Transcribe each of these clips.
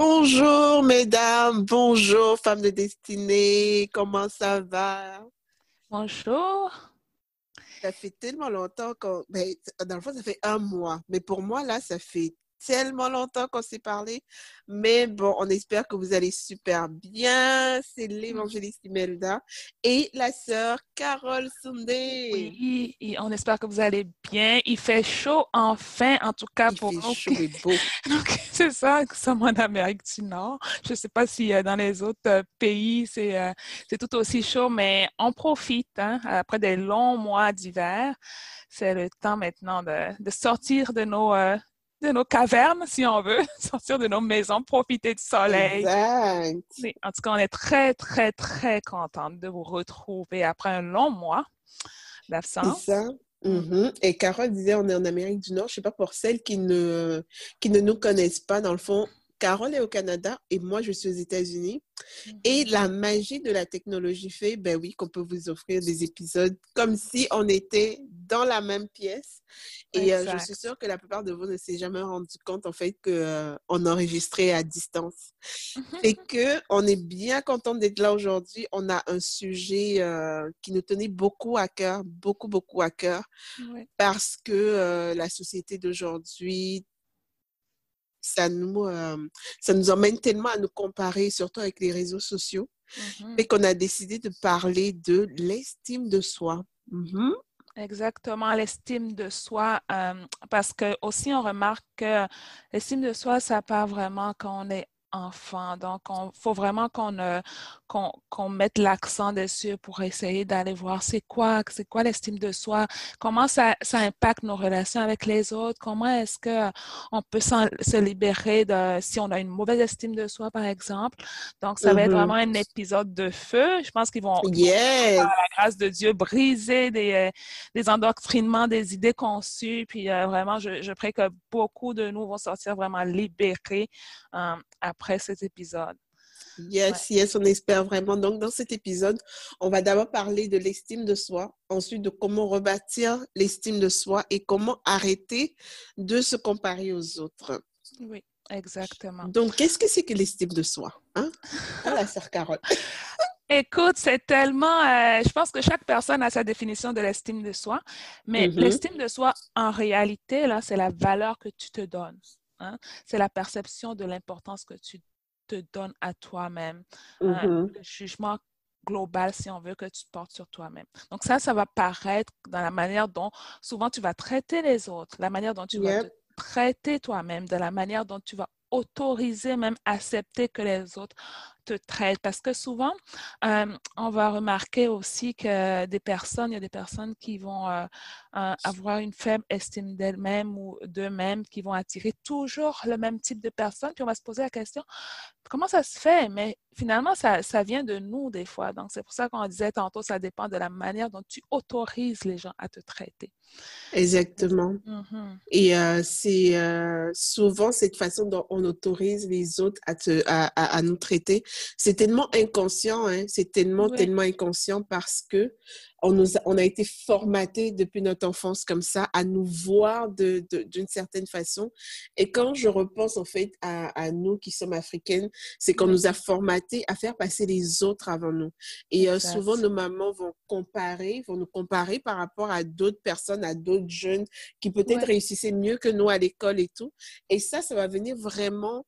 Bonjour mesdames, bonjour femmes de destinée, comment ça va? Bonjour. Ça fait tellement longtemps qu'on... Ben, dans le fond, ça fait un mois, mais pour moi, là, ça fait tellement longtemps qu'on s'est parlé. Mais bon, on espère que vous allez super bien. C'est l'évangéliste Imelda et la sœur Carole Sundé. Oui, et on espère que vous allez bien. Il fait chaud enfin, en tout cas Il pour fait nous. chaud et beau. Donc, c'est ça, nous sommes en Amérique du Nord. Je ne sais pas si euh, dans les autres euh, pays, c'est euh, c'est tout aussi chaud, mais on profite. hein, après des longs mois d'hiver, c'est le temps maintenant de, de sortir de nos, euh, de nos cavernes, si on veut, sortir de nos maisons, profiter du soleil. Exact. Oui, en tout cas, on est très, très, très contente de vous retrouver après un long mois C'est d'absence. ça. Mhm. Et Carole disait, on est en Amérique du Nord. Je sais pas pour celles qui ne, qui ne nous connaissent pas, dans le fond, Carole est au Canada et moi, je suis aux États-Unis. Et Mhm. la magie de la technologie fait, ben oui, qu'on peut vous offrir des épisodes comme si on était dans la même pièce. Et euh, je suis sûre que la plupart de vous ne s'est jamais rendu compte, en fait, qu'on enregistrait à distance. Fait que on est bien content d'être là aujourd'hui. On a un sujet euh, qui nous tenait beaucoup à cœur, beaucoup, beaucoup à cœur, Oui. parce que euh, la société d'aujourd'hui, ça nous, euh, ça nous emmène tellement à nous comparer, surtout avec les réseaux sociaux, Mhm. et qu'on a décidé de parler de l'estime de soi. Mhm. Exactement, l'estime de soi, euh, parce que aussi on remarque que l'estime de soi, ça part vraiment quand on est enfant. Donc, il faut vraiment qu'on euh, qu'on qu'on mette l'accent dessus pour essayer d'aller voir c'est quoi, c'est quoi l'estime de soi, comment ça, ça impacte nos relations avec les autres, comment est-ce que on peut se libérer de si on a une mauvaise estime de soi, par exemple. Donc, ça va être Mhm. vraiment un épisode de feu. Je pense qu'ils vont, ils vont Yes! par la grâce de Dieu, briser des, euh, des endoctrinements, des idées conçues. Puis euh, vraiment, je, je prie que beaucoup de nous vont sortir vraiment libérés euh, après cet épisode. Yes, yes, on espère vraiment. Donc, dans cet épisode, on va d'abord parler de l'estime de soi, ensuite de comment rebâtir l'estime de soi et comment arrêter de se comparer aux autres. Oui, exactement. Donc, qu'est-ce que c'est que l'estime de soi? Hein? Ah, la sœur Carole. Écoute, c'est tellement, euh, je pense que chaque personne a sa définition de l'estime de soi, mais Mhm. l'estime de soi, en réalité, là, c'est la valeur que tu te donnes. Hein. C'est la perception de l'importance que tu te donnes à toi-même. hein, Mhm. le jugement global, si on veut, que tu portes sur toi-même. Donc ça, ça va paraître dans la manière dont souvent tu vas traiter les autres, la manière dont tu vas Yep. te traiter toi-même, de la manière dont tu vas autoriser, même accepter que les autres te traitent. Parce que souvent, euh, on va remarquer aussi que des personnes, il y a des personnes qui vont euh, euh, avoir une faible estime d'elles-mêmes ou d'eux-mêmes, qui vont attirer toujours le même type de personnes. Puis on va se poser la question, comment ça se fait? Mais finalement, ça, ça vient de nous des fois. Donc, c'est pour ça qu'on disait tantôt, ça dépend de la manière dont tu autorises les gens à te traiter. Exactement. Mhm. Et euh, c'est euh, souvent cette façon dont on autorise les autres à, te, à, à, à nous traiter. C'est tellement inconscient, hein? c'est tellement, Oui. tellement inconscient parce que on, nous a, on a été formaté depuis notre enfance comme ça à nous voir de, de, d'une certaine façon. Et quand je repense en fait à, à nous qui sommes africaines, c'est qu'on nous a formatés à faire passer les autres avant nous. Et euh, souvent, nos mamans vont comparer, vont nous comparer par rapport à d'autres personnes, à d'autres jeunes qui peut-être Ouais. réussissaient mieux que nous à l'école et tout. Et ça, ça va venir vraiment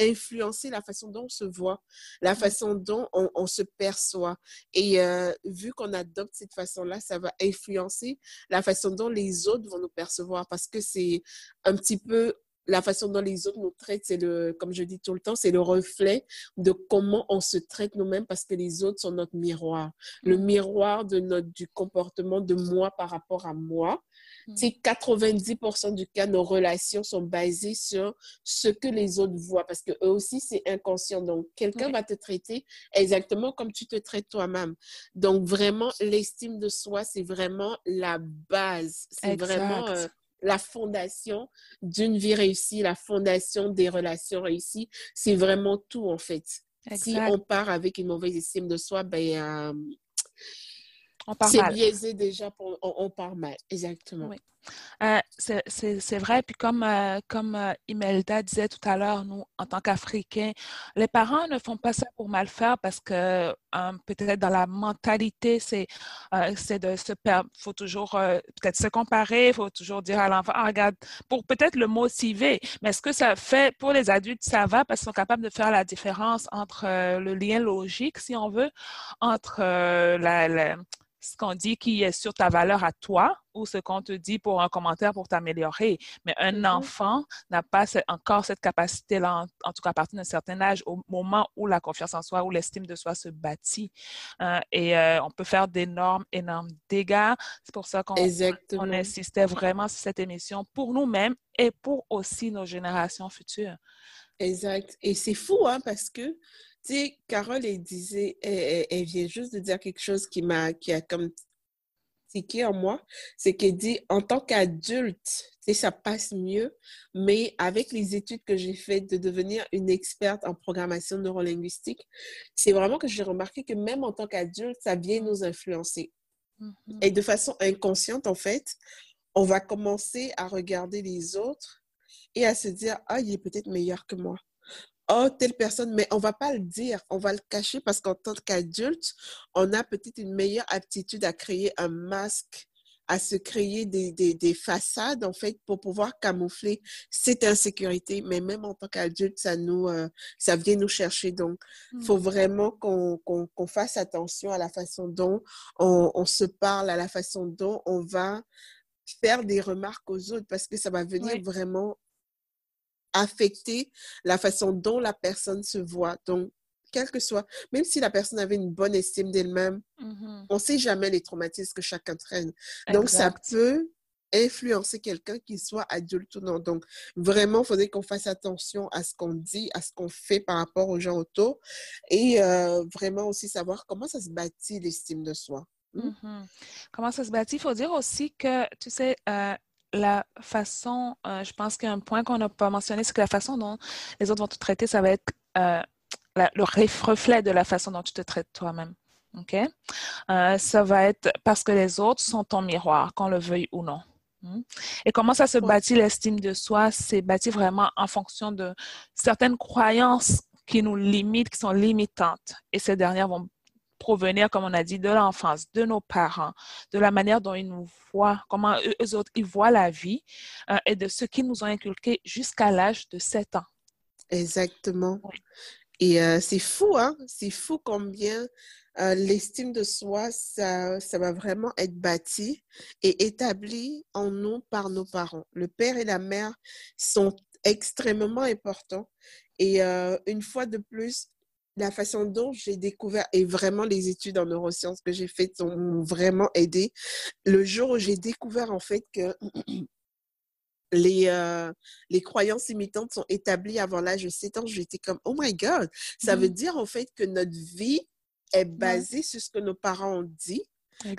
influencer la façon dont on se voit, la Mm. façon dont on, on se perçoit. Et euh, vu qu'on adopte cette façon-là, ça va influencer la façon dont les autres vont nous percevoir parce que c'est un petit peu la façon dont les autres nous traitent, c'est le, comme je dis tout le temps, c'est le reflet de comment on se traite nous-mêmes parce que les autres sont notre miroir. Le Mhm. miroir de notre, du comportement de moi par rapport à moi. C'est 90% du cas, nos relations sont basées sur ce que les autres voient parce que eux aussi, c'est inconscient. Donc, quelqu'un Oui. va te traiter exactement comme tu te traites toi-même. Donc, vraiment, l'estime de soi, c'est vraiment la base. C'est vraiment euh, la fondation d'une vie réussie, la fondation des relations réussies. C'est vraiment tout, en fait. Si Exact. on part avec une mauvaise estime de soi, ben, euh. C'est biaisé déjà, pour, on, on part mal, exactement. Oui. Euh, c'est vrai. Puis comme, euh, comme euh, Imelda disait tout à l'heure, nous, en tant qu'Africains, les parents ne font pas ça pour mal faire parce que peut-être dans la mentalité, c'est de se faut toujours peut-être se comparer, il faut toujours dire à l'enfant, ah, regarde, pour peut-être le motiver. Mais est-ce que ça fait, pour les adultes, ça va parce qu'ils sont capables de faire la différence entre le lien logique, si on veut, entre la, la ce qu'on dit qui est sur ta valeur à toi ou ce qu'on te dit pour un commentaire pour t'améliorer. Mais un mm-hmm. enfant n'a pas encore cette capacité-là, en, tout cas à partir d'un certain âge, au moment où la confiance en soi, ou l'estime de soi se bâtit. Euh, et euh, on peut faire d'énormes, énormes dégâts. C'est pour ça qu'on on insistait vraiment sur cette émission pour nous-mêmes et pour aussi nos générations futures. Exact. Et c'est fou, hein, parce que tu sais, Carole, elle disait, elle, vient juste de dire quelque chose qui m'a, qui a comme tiqué en moi, c'est qu'elle dit, en tant qu'adulte, tu sais, ça passe mieux, mais avec les études que j'ai faites de devenir une experte en programmation neurolinguistique, c'est vraiment que j'ai remarqué que même en tant qu'adulte, ça vient nous influencer. Mm-hmm. Et de façon inconsciente, en fait, on va commencer à regarder les autres et à se dire, ah, il est peut-être meilleur que moi oh, telle personne, mais on va pas le dire, on va le cacher parce qu'en tant qu'adulte, on a peut-être une meilleure aptitude à créer un masque à se créer des, des, des, façades, en fait, pour pouvoir camoufler cette insécurité. Mais même en tant qu'adulte, ça nous, euh, ça vient nous chercher. Donc, il faut mmh. vraiment qu'on qu'on fasse attention à la façon dont on, on, se parle, à la façon dont on va faire des remarques aux autres, parce que ça va venir vraiment affecter la façon dont la personne se voit. Donc, quel que soit, même si la personne avait une bonne estime d'elle-même, mm-hmm. on ne sait jamais les traumatismes que chacun traîne. Donc, ça peut influencer quelqu'un qui soit adulte ou non. Donc, vraiment, il faudrait qu'on fasse attention à ce qu'on dit, à ce qu'on fait par rapport aux gens autour et euh, vraiment aussi savoir comment ça se bâtit l'estime de soi. Hmm? Mm-hmm. Comment ça se bâtit? Il faut dire aussi que, tu sais, euh, la façon, euh, je pense qu'un point qu'on n'a pas mentionné, c'est que la façon dont les autres vont te traiter, ça va être euh, le reflet de la façon dont tu te traites toi-même. OK? Euh, ça va être parce que les autres sont ton miroir, qu'on le veuille ou non. Hmm? Et comment ça se bâtit l'estime de soi? C'est bâti vraiment en fonction de certaines croyances qui nous limitent, qui sont limitantes. Et ces dernières vont provenir, comme on a dit, de l'enfance, de nos parents, de la manière dont ils nous voient, comment eux, autres, ils voient la vie euh, et de ce qu'ils nous ont inculqué jusqu'à l'âge de 7 ans. Exactement. Et euh, c'est fou, hein? C'est fou combien euh, l'estime de soi, ça, ça va vraiment être bâti et établi en nous par nos parents. Le père et la mère sont extrêmement importants. Et une fois de plus, la façon dont j'ai découvert, et vraiment les études en neurosciences que j'ai faites m'ont vraiment aidé. Le jour où j'ai découvert en fait que les, euh, les croyances imitantes sont établies avant l'âge de 7 ans, j'étais comme, oh my God, ça veut mmh. dire en fait que notre vie est basée sur ce que nos parents ont dit,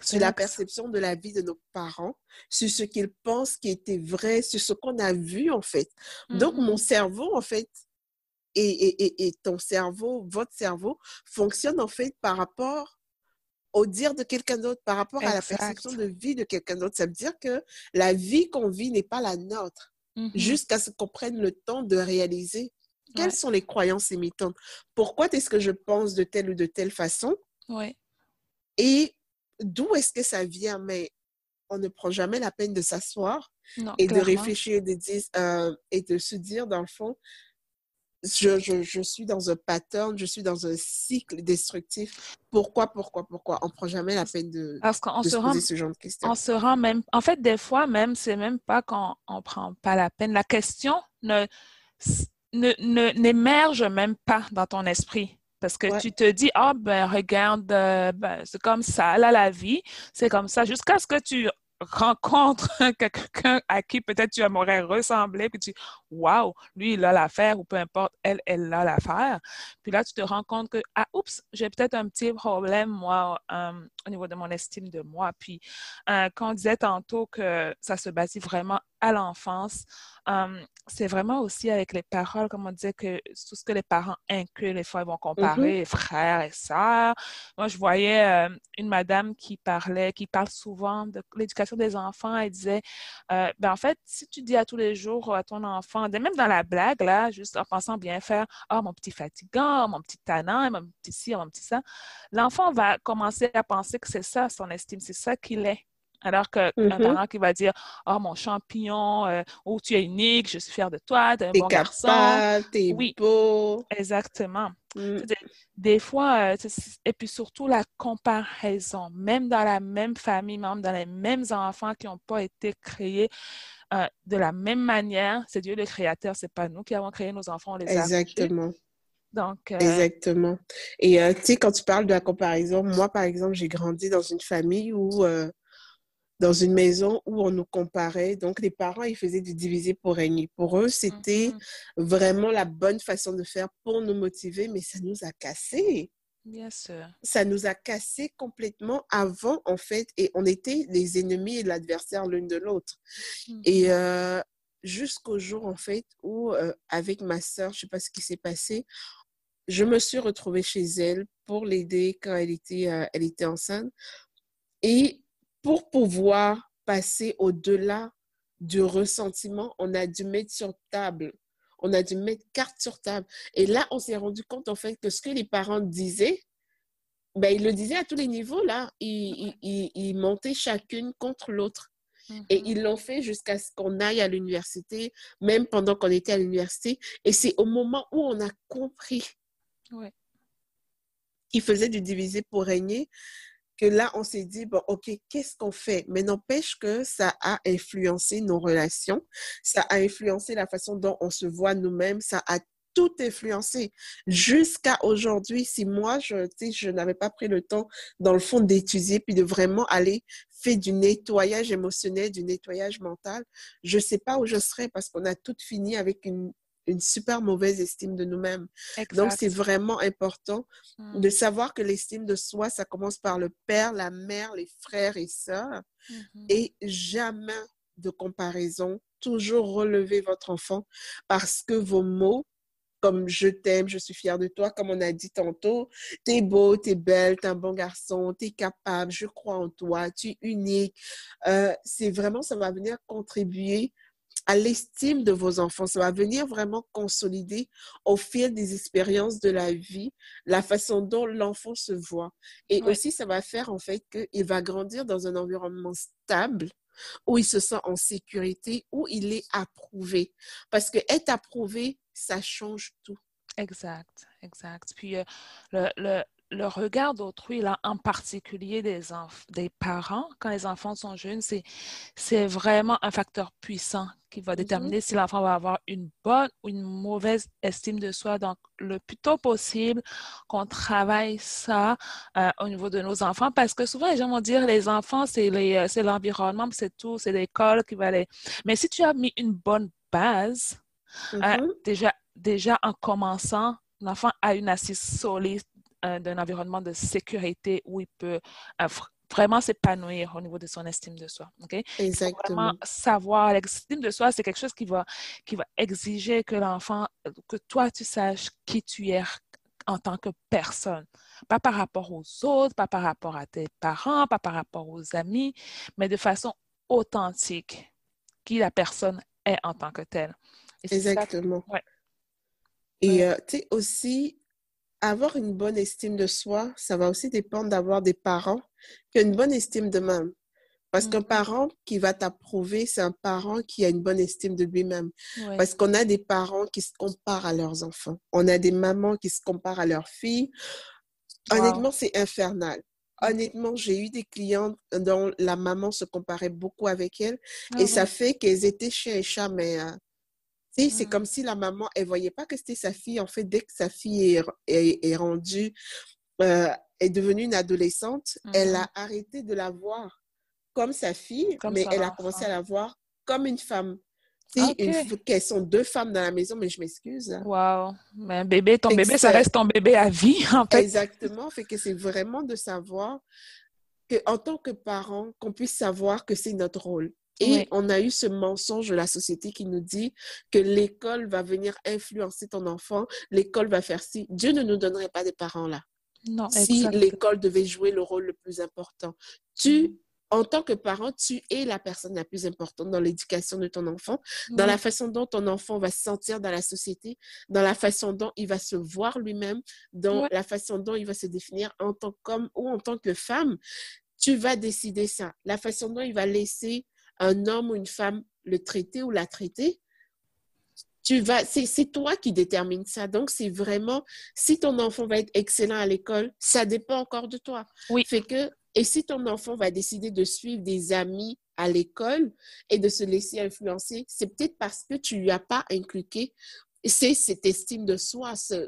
sur la perception de la vie de nos parents, sur ce qu'ils pensent qui était vrai, sur ce qu'on a vu en fait. Donc, mon cerveau, en fait, et, ton cerveau, votre cerveau, fonctionne en fait par rapport au dire de quelqu'un d'autre, par rapport à la perception de vie de quelqu'un d'autre. Ça veut dire que la vie qu'on vit n'est pas la nôtre, mmh jusqu'à ce qu'on prenne le temps de réaliser quelles sont les croyances imitantes. Pourquoi est-ce que je pense de telle ou de telle façon? Et d'où est-ce que ça vient? Mais on ne prend jamais la peine de s'asseoir et de réfléchir de dire, euh, et de se dire, dans le fond, je, je, suis dans un pattern, je suis dans un cycle destructif. Pourquoi, pourquoi, pourquoi? On ne prend jamais la peine de, Parce qu'on se, rend, ce genre de questions. On se rend même... En fait, des fois, même, c'est même pas qu'on ne prend pas la peine. La question ne n'émerge même pas dans ton esprit. Parce que tu te dis, ah ben regarde, euh, ben, c'est comme ça, là la vie, c'est comme ça, jusqu'à ce que tu rencontre quelqu'un à qui peut-être tu aimerais ressembler, puis tu dis, waouh, lui, il a l'affaire, ou peu importe, elle, elle a l'affaire. Puis là, tu te rends compte que, ah, oups, j'ai peut-être un petit problème, moi, euh, au niveau de mon estime de moi. Puis, euh, quand on disait tantôt que ça se bâtit vraiment à l'enfance, euh, c'est vraiment aussi avec les paroles, comme on disait, que tout ce que les parents incluent, les fois, ils vont comparer mm-hmm. frères et sœurs. Moi, je voyais euh, une madame qui parlait, qui parle souvent de l'éducation des enfants. Elle disait, euh, ben, en fait, si tu dis à tous les jours à ton enfant, même dans la blague, là, juste en pensant bien faire, oh, mon petit fatigant, mon petit tannant, mon petit ci, mon petit ça, l'enfant va commencer à penser que c'est ça son estime, c'est ça qu'il est. Alors qu'un mm-hmm. parent qui va dire Oh, mon champignon, euh, oh, tu es unique, je suis fière de toi, tu es un bon garçon. T'es oui, beau. Exactement. Mm. Des, fois, euh, et puis surtout la comparaison, même dans la même famille, même dans les mêmes enfants qui n'ont pas été créés euh, de la même manière, c'est Dieu le créateur, c'est pas nous qui avons créé nos enfants, on les Exactement. Donc, Exactement. Et tu sais, quand tu parles de la comparaison, moi, par exemple, j'ai grandi dans une famille où dans une maison où on nous comparait. Donc, les parents, ils faisaient du diviser pour régner. Pour eux, c'était mm-hmm. vraiment la bonne façon de faire pour nous motiver, mais ça nous a cassé. Bien sûr. Ça nous a cassé complètement avant, en fait, et on était les ennemis et l'adversaire l'une de l'autre. Et mm-hmm. euh, jusqu'au jour, en fait, où, euh, avec ma sœur, je ne sais pas ce qui s'est passé, je me suis retrouvée chez elle pour l'aider quand elle était, euh, elle était enceinte. Et pour pouvoir passer au-delà du ressentiment, on a dû mettre sur table, on a dû mettre carte sur table. Et là, on s'est rendu compte, en fait, que ce que les parents disaient, ben, ils le disaient à tous les niveaux, là. Ils, ils, montaient chacune contre l'autre. Et mm-hmm. ils l'ont fait jusqu'à ce qu'on aille à l'université, même pendant qu'on était à l'université. Et c'est au moment où on a compris ouais. qu'ils faisaient du diviser pour régner que là, on s'est dit, bon, OK, qu'est-ce qu'on fait? Mais n'empêche que ça a influencé nos relations, ça a influencé la façon dont on se voit nous-mêmes, ça a tout influencé jusqu'à aujourd'hui. Si moi, je, je n'avais pas pris le temps, dans le fond, d'étudier puis de vraiment aller faire du nettoyage émotionnel, du nettoyage mental, je ne sais pas où je serais parce qu'on a tout fini avec une une super mauvaise estime de nous-mêmes. Donc, c'est vraiment important de mmh. savoir que l'estime de soi, ça commence par le père, la mère, les frères et sœurs, mmh et jamais de comparaison. Toujours relever votre enfant parce que vos mots, comme je t'aime, je suis fière de toi, comme on a dit tantôt, t'es beau, t'es belle, t'es un bon garçon, t'es capable, je crois en toi, tu es unique. Euh, c'est vraiment, ça va venir contribuer à l'estime de vos enfants. Ça va venir vraiment consolider au fil des expériences de la vie la façon dont l'enfant se voit. Et aussi, ça va faire en fait qu'il va grandir dans un environnement stable où il se sent en sécurité, où il est approuvé. Parce que être approuvé, ça change tout. Exact, exact. Puis euh, le, le, le regard d'autrui, là, en particulier des, des parents, quand les enfants sont jeunes, c'est vraiment un facteur puissant qui va mm-hmm. déterminer si l'enfant va avoir une bonne ou une mauvaise estime de soi. Donc, le plus tôt possible qu'on travaille ça euh, au niveau de nos enfants, parce que souvent, les gens vont dire, les enfants, c'est euh, l'environnement, c'est tout, c'est l'école qui va les... Mais si tu as mis une bonne base, euh, mm-hmm. déjà, déjà en commençant, l'enfant a une assise solide d'un environnement de sécurité où il peut euh, vraiment s'épanouir au niveau de son estime de soi. Okay? Exactement. Vraiment savoir, l'estime de soi, c'est quelque chose qui va, qui va exiger que l'enfant, que toi, tu saches qui tu es en tant que personne. Pas par rapport aux autres, pas par rapport à tes parents, pas par rapport aux amis, mais de façon authentique, qui la personne est en tant que telle. Exactement. Et euh, tu sais, aussi, avoir une bonne estime de soi, ça va aussi dépendre d'avoir des parents qui ont une bonne estime d'eux-mêmes. Parce qu'un mm-hmm. parent qui va t'approuver, c'est un parent qui a une bonne estime de lui-même. Parce qu'on a des parents qui se comparent à leurs enfants. On a des mamans qui se comparent à leurs filles. Honnêtement, c'est infernal. Honnêtement, j'ai eu des clientes dont la maman se comparait beaucoup avec elle. Ah et ça fait qu'elles étaient chien et chat, mais euh, c'est mmh. comme si la maman, elle voyait pas que c'était sa fille. En fait, dès que sa fille est, est, rendue, euh, est devenue une adolescente, elle a arrêté de la voir comme sa fille, mais elle a commencé à la voir comme une femme. Okay. qu'elles sont deux femmes dans la maison, mais je m'excuse. Wow. Mais un bébé, ton bébé, ça reste ton bébé à vie, en fait. Exactement. Fait que c'est vraiment de savoir qu'en tant que parent, qu'on puisse savoir que c'est notre rôle. Et on a eu ce mensonge de la société qui nous dit que l'école va venir influencer ton enfant, l'école va faire ci. Dieu ne nous donnerait pas des parents là. Non, si l'école devait jouer le rôle le plus important. Tu mm en tant que parent, tu es la personne la plus importante dans l'éducation de ton enfant, dans la façon dont ton enfant va se sentir dans la société, dans la façon dont il va se voir lui-même, dans la façon dont il va se définir en tant qu'homme ou en tant que femme. Tu vas décider ça. La façon dont il va laisser un homme ou une femme le traiter ou la traiter, tu vas, c'est toi qui détermine ça. Donc, c'est vraiment, si ton enfant va être excellent à l'école, ça dépend encore de toi. Oui. Fait que et si ton enfant va décider de suivre des amis à l'école et de se laisser influencer, c'est peut-être parce que tu lui as pas inculqué c'est cette estime de soi, ce,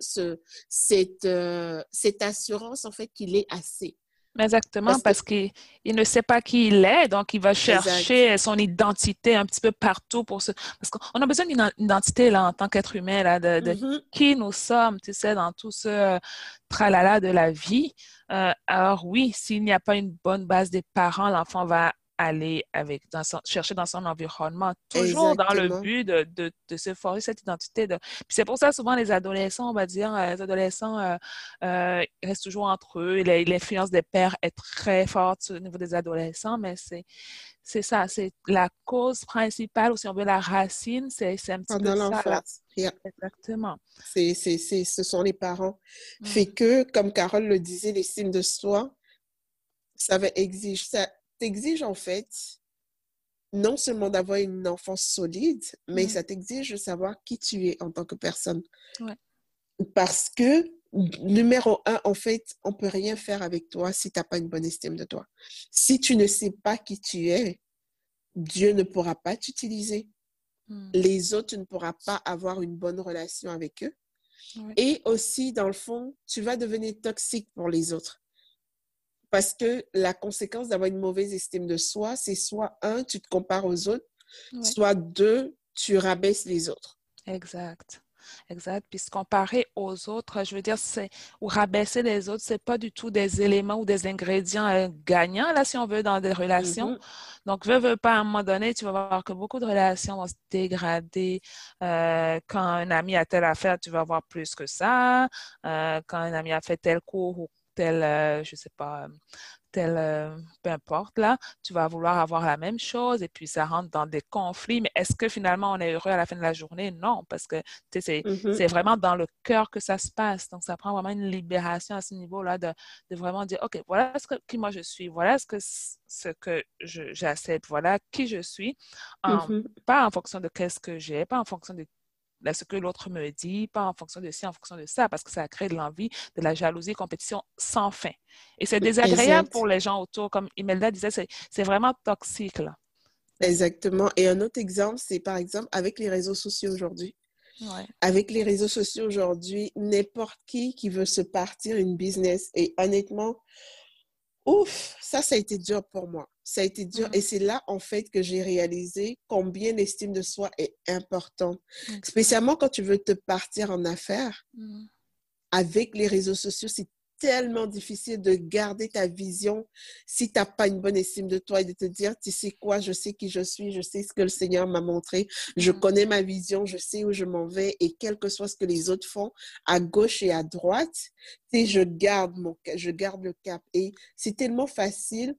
cette, euh, cette assurance en fait qu'il est assez. Exactement, parce, qu'il ne sait pas qui il est, donc il va chercher son identité un petit peu partout pour se... Parce qu'on a besoin d'une identité là, en tant qu'être humain, là, de, mm-hmm. qui nous sommes, tu sais, dans tout ce tralala de la vie. Euh, alors oui, s'il n'y a pas une bonne base des parents, l'enfant va aller avec, dans chercher dans son environnement, toujours dans le but de, de, de, se forger cette identité. De... Puis c'est pour ça, souvent, les adolescents, on va dire, euh, les adolescents euh, euh, restent toujours entre eux. L'influence des pères est très forte au niveau des adolescents, mais c'est c'est ça, c'est la cause principale, ou si on veut la racine, c'est un petit Pendant peu ça. Exactement. C'est, ce sont les parents. Mm. Fait que, comme Carole le disait, l'estime de soi, ça va exiger, ça t'exige en fait non seulement d'avoir une enfance solide, mais mm. ça t'exige de savoir qui tu es en tant que personne. Parce que, numéro un, en fait, on peut rien faire avec toi si tu n'as pas une bonne estime de toi. Si tu ne sais pas qui tu es, Dieu ne pourra pas t'utiliser. Mm. Les autres, tu ne pourras pas avoir une bonne relation avec eux. Et aussi, dans le fond, tu vas devenir toxique pour les autres. Parce que la conséquence d'avoir une mauvaise estime de soi, c'est soit un, tu te compares aux autres, soit deux, tu rabaisses les autres. Exact. Exact. Puis se comparer aux autres, je veux dire, c'est ou rabaisser les autres, c'est pas du tout des éléments ou des ingrédients euh, gagnants, là, si on veut, dans des relations. Mm-hmm. Donc, veux, veux pas, à un moment donné, tu vas voir que beaucoup de relations vont se dégrader. Euh, quand un ami a telle affaire, tu vas avoir plus que ça. Euh, quand un ami a fait tel cours ou tel, euh, je sais pas, tel, euh, peu importe, là, tu vas vouloir avoir la même chose et puis ça rentre dans des conflits. Mais est-ce que finalement on est heureux à la fin de la journée? Non, parce que c'est vraiment dans le cœur que ça se passe. Donc, ça prend vraiment une libération à ce niveau-là de, de, vraiment dire, OK, voilà ce que, qui moi je suis, voilà ce que, ce que j'accepte, voilà qui je suis, mm-hmm. pas en fonction de qu'est-ce que j'ai, pas en fonction de ce que l'autre me dit, pas en fonction de ci, en fonction de ça, parce que ça crée de l'envie, de la jalousie, compétition sans fin. Et c'est désagréable pour les gens autour, comme Imelda disait, c'est vraiment toxique. Là. Exactement. Et un autre exemple, c'est par exemple avec les réseaux sociaux aujourd'hui. Avec les réseaux sociaux aujourd'hui, n'importe qui qui veut se partir une business, et honnêtement, ouf, ça, ça a été dur pour moi. Ça a été dur. Mm. Et c'est là, en fait, que j'ai réalisé combien l'estime de soi est importante. Spécialement quand tu veux te partir en affaires. Mm. Avec les réseaux sociaux, c'est tellement difficile de garder ta vision si tu n'as pas une bonne estime de toi et de te dire, tu sais quoi, je sais qui je suis, je sais ce que le Seigneur m'a montré, je mm. connais ma vision, je sais où je m'en vais et quel que soit ce que les autres font à gauche et à droite, je garde, mon, je garde le cap. Et c'est tellement facile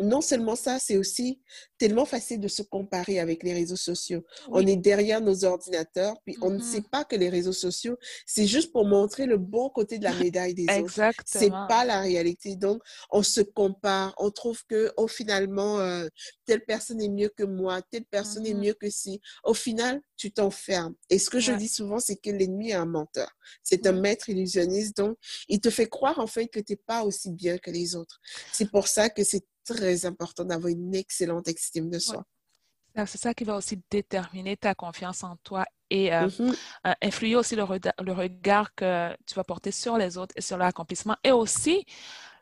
non seulement ça, c'est aussi tellement facile de se comparer avec les réseaux sociaux. On est derrière nos ordinateurs, puis on ne mm-hmm. sait pas que les réseaux sociaux, c'est juste pour montrer le bon côté de la médaille des Exactement. autres. C'est pas la réalité. Donc, on se compare, on trouve que, oh, finalement, euh, telle personne est mieux que moi, telle personne est mm-hmm. mieux que si. Au final, tu t'enfermes. Et ce que je dis souvent, c'est que l'ennemi est un menteur. C'est un maître illusionniste. Donc, il te fait croire, en fait, que tu n'es pas aussi bien que les autres. C'est pour ça que c'est très important d'avoir une excellente estime de soi. C'est ça qui va aussi déterminer ta confiance en toi et euh, mm-hmm. euh, influer aussi le, le, regard que tu vas porter sur les autres et sur l'accomplissement et aussi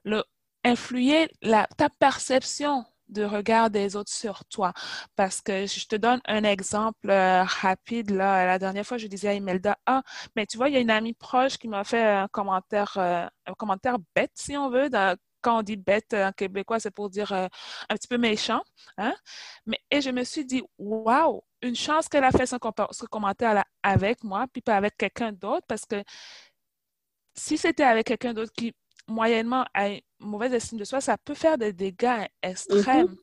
le, influer la, ta perception de regard des autres sur toi. Parce que je te donne un exemple euh, rapide. Là. La dernière fois, je disais à Imelda, ah, mais tu vois, il y a une amie proche qui m'a fait un commentaire, un commentaire bête, si on veut, quand on dit bête en québécois, c'est pour dire un petit peu méchant. Hein? Mais, et je me suis dit, waouh, une chance qu'elle a fait ce, commentaire avec moi, puis pas avec quelqu'un d'autre, parce que si c'était avec quelqu'un d'autre qui moyennement a une mauvaise estime de soi, ça peut faire des dégâts extrêmes. Mm-hmm.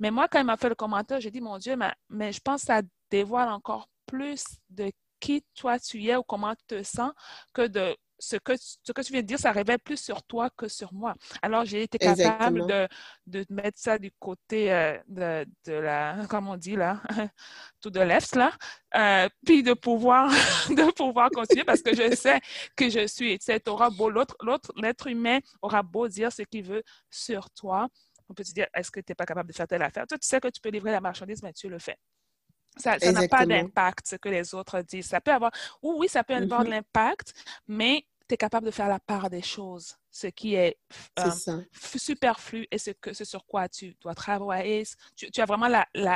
Mais moi, quand il m'a fait le commentaire, j'ai dit, mon Dieu, mais, mais je pense que ça dévoile encore plus de qui toi tu es ou comment tu te sens que de ce que, ce que tu viens de dire, ça révèle plus sur toi que sur moi. Alors, j'ai été capable de, de, mettre ça du côté euh, de, de, la, comment on dit là, tout de l'Est là, euh, puis de pouvoir, de pouvoir continuer parce que je sais que je suis, tu sais, beau, l'autre, l'autre, l'être humain aura beau dire ce qu'il veut sur toi. On peut te dire, est-ce que tu n'es pas capable de faire telle affaire? Toi, tu sais que tu peux livrer la marchandise, mais tu le fais. Ça n'a pas d'impact, ce que les autres disent. Ça peut avoir, oui, ça peut avoir de mm-hmm. l'impact, mais tu es capable de faire la part des choses, ce qui est, euh, superflu et ce, que, ce sur quoi tu dois travailler. Tu, as vraiment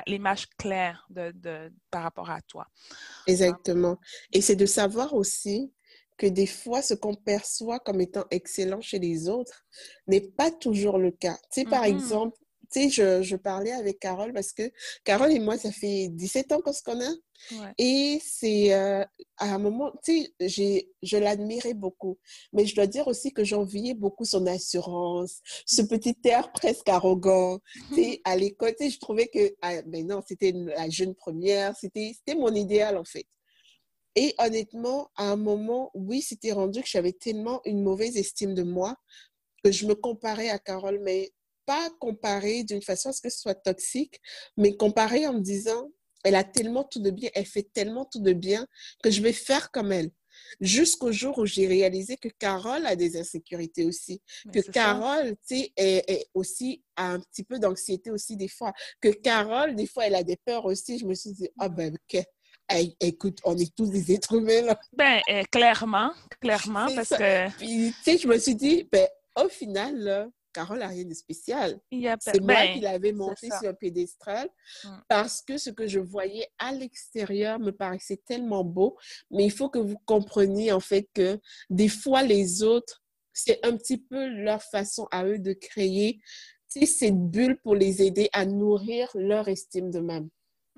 l'image claire de, de, par rapport à toi. Exactement. Et c'est de savoir aussi que des fois, ce qu'on perçoit comme étant excellent chez les autres n'est pas toujours le cas. Tu sais, par mm-hmm. exemple, tu sais, je, parlais avec Carole parce que Carole et moi, ça fait 17 ans qu'on se connaît. Et c'est euh, à un moment, tu sais, je l'admirais beaucoup. Mais je dois dire aussi que j'enviais beaucoup son assurance, ce petit air presque arrogant. Tu sais, à l'école, tu sais, je trouvais que, ah, ben non, c'était la jeune première, c'était mon idéal en fait. Et honnêtement, à un moment, oui, c'était rendu que j'avais tellement une mauvaise estime de moi que je me comparais à Carole, mais pas comparer d'une façon à ce que ce soit toxique, mais comparer en me disant, elle a tellement tout de bien, elle fait tellement tout de bien que je vais faire comme elle. Jusqu'au jour où j'ai réalisé que Carole a des insécurités aussi. que Carole, tu sais, est, aussi a un petit peu d'anxiété aussi des fois. Que Carole, des fois, elle a des peurs aussi. Je me suis dit, ah ben, ok. écoute, on est tous des êtres humains là. Ben, euh, clairement, clairement, parce que... Puis, tu sais, je me suis dit, ben, au final, là, Carole n'a rien de spécial. C'est moi ben, qui l'avais monté sur un pédestal mm. parce que ce que je voyais à l'extérieur me paraissait tellement beau. Mais il faut que vous compreniez en fait que des fois, les autres, c'est un petit peu leur façon à eux de créer cette bulle pour les aider à nourrir leur estime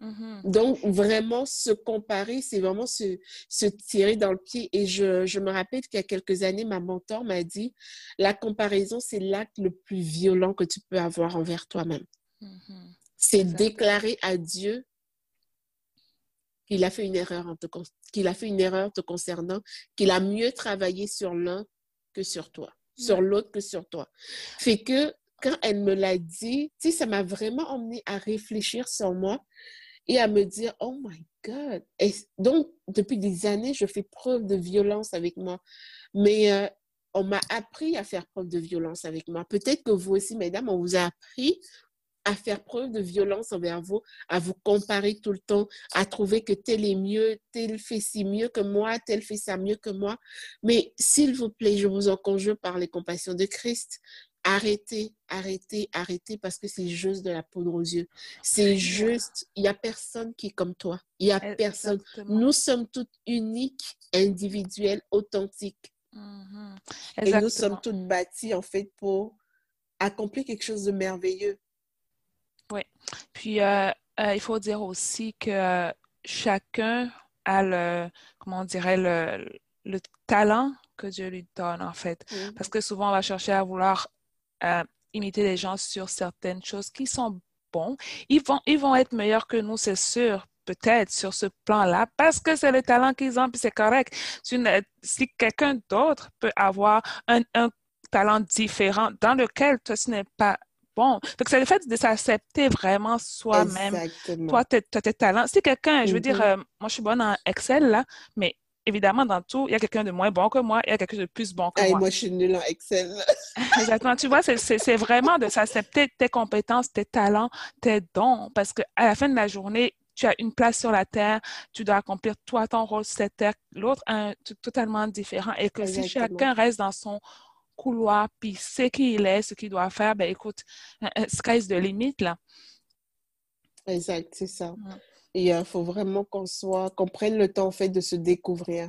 Mm-hmm. Donc, vraiment, se comparer, c'est vraiment se, se, tirer dans le pied. Et je, je me rappelle qu'il y a quelques années, ma mentor m'a dit, la comparaison, c'est l'acte le plus violent que tu peux avoir envers toi-même. Mm-hmm. C'est déclarer à Dieu qu'il a fait une erreur en te, qu'il a fait une erreur te concernant, qu'il a mieux travaillé sur l'un que sur toi, sur l'autre que sur toi. Fait que quand elle me l'a dit, ça m'a vraiment emmené à réfléchir sur moi et à me dire, oh my God. Et donc, depuis des années, je fais preuve de violence avec moi. Mais euh, on m'a appris à faire preuve de violence avec moi. Peut-être que vous aussi, mesdames, on vous a appris à faire preuve de violence envers vous, à vous comparer tout le temps, à trouver que tel est mieux, tel fait ci mieux que moi, tel fait ça mieux que moi. Mais s'il vous plaît, je vous en conjure par les compassions de Christ, arrêtez, arrêtez, arrêtez parce que c'est juste de la poudre aux yeux. C'est juste, il n'y a personne qui est comme toi. Il n'y a personne. Nous sommes toutes uniques, individuelles, authentiques. Mm-hmm. Et nous sommes toutes bâties en fait pour accomplir quelque chose de merveilleux. Oui. Puis, euh, euh, il faut dire aussi que chacun a le, comment on dirait, le, le talent que Dieu lui donne, en fait. Mm-hmm. Parce que souvent, on va chercher à vouloir imiter les gens sur certaines choses qui sont bons. Ils vont, ils vont être meilleurs que nous, c'est sûr, peut-être sur ce plan-là, parce que c'est le talent qu'ils ont, puis c'est correct. Si, quelqu'un d'autre peut avoir un, un, talent différent dans lequel toi, ce n'est pas bon. Donc, c'est le fait de s'accepter vraiment soi-même. Toi, tu tes talents. Si quelqu'un, je veux dire, mm-hmm. euh, moi, je suis bonne en Excel, là, mais évidemment, dans tout, il y a quelqu'un de moins bon que moi, il y a quelqu'un de plus bon que moi. moi, je suis nulle en Excel. Exactement. Tu vois, c'est vraiment de s'accepter tes compétences, tes talents, tes dons, parce qu'à la fin de la journée, tu as une place sur la terre, tu dois accomplir toi ton rôle sur cette terre, l'autre un totalement différent. Et que si chacun reste dans son couloir, puis sait qui il est, ce qu'il doit faire, ben écoute, sky's de limite, là. Exact, c'est ça. Et il faut vraiment qu'on soit, qu'on prenne le temps en fait de se découvrir,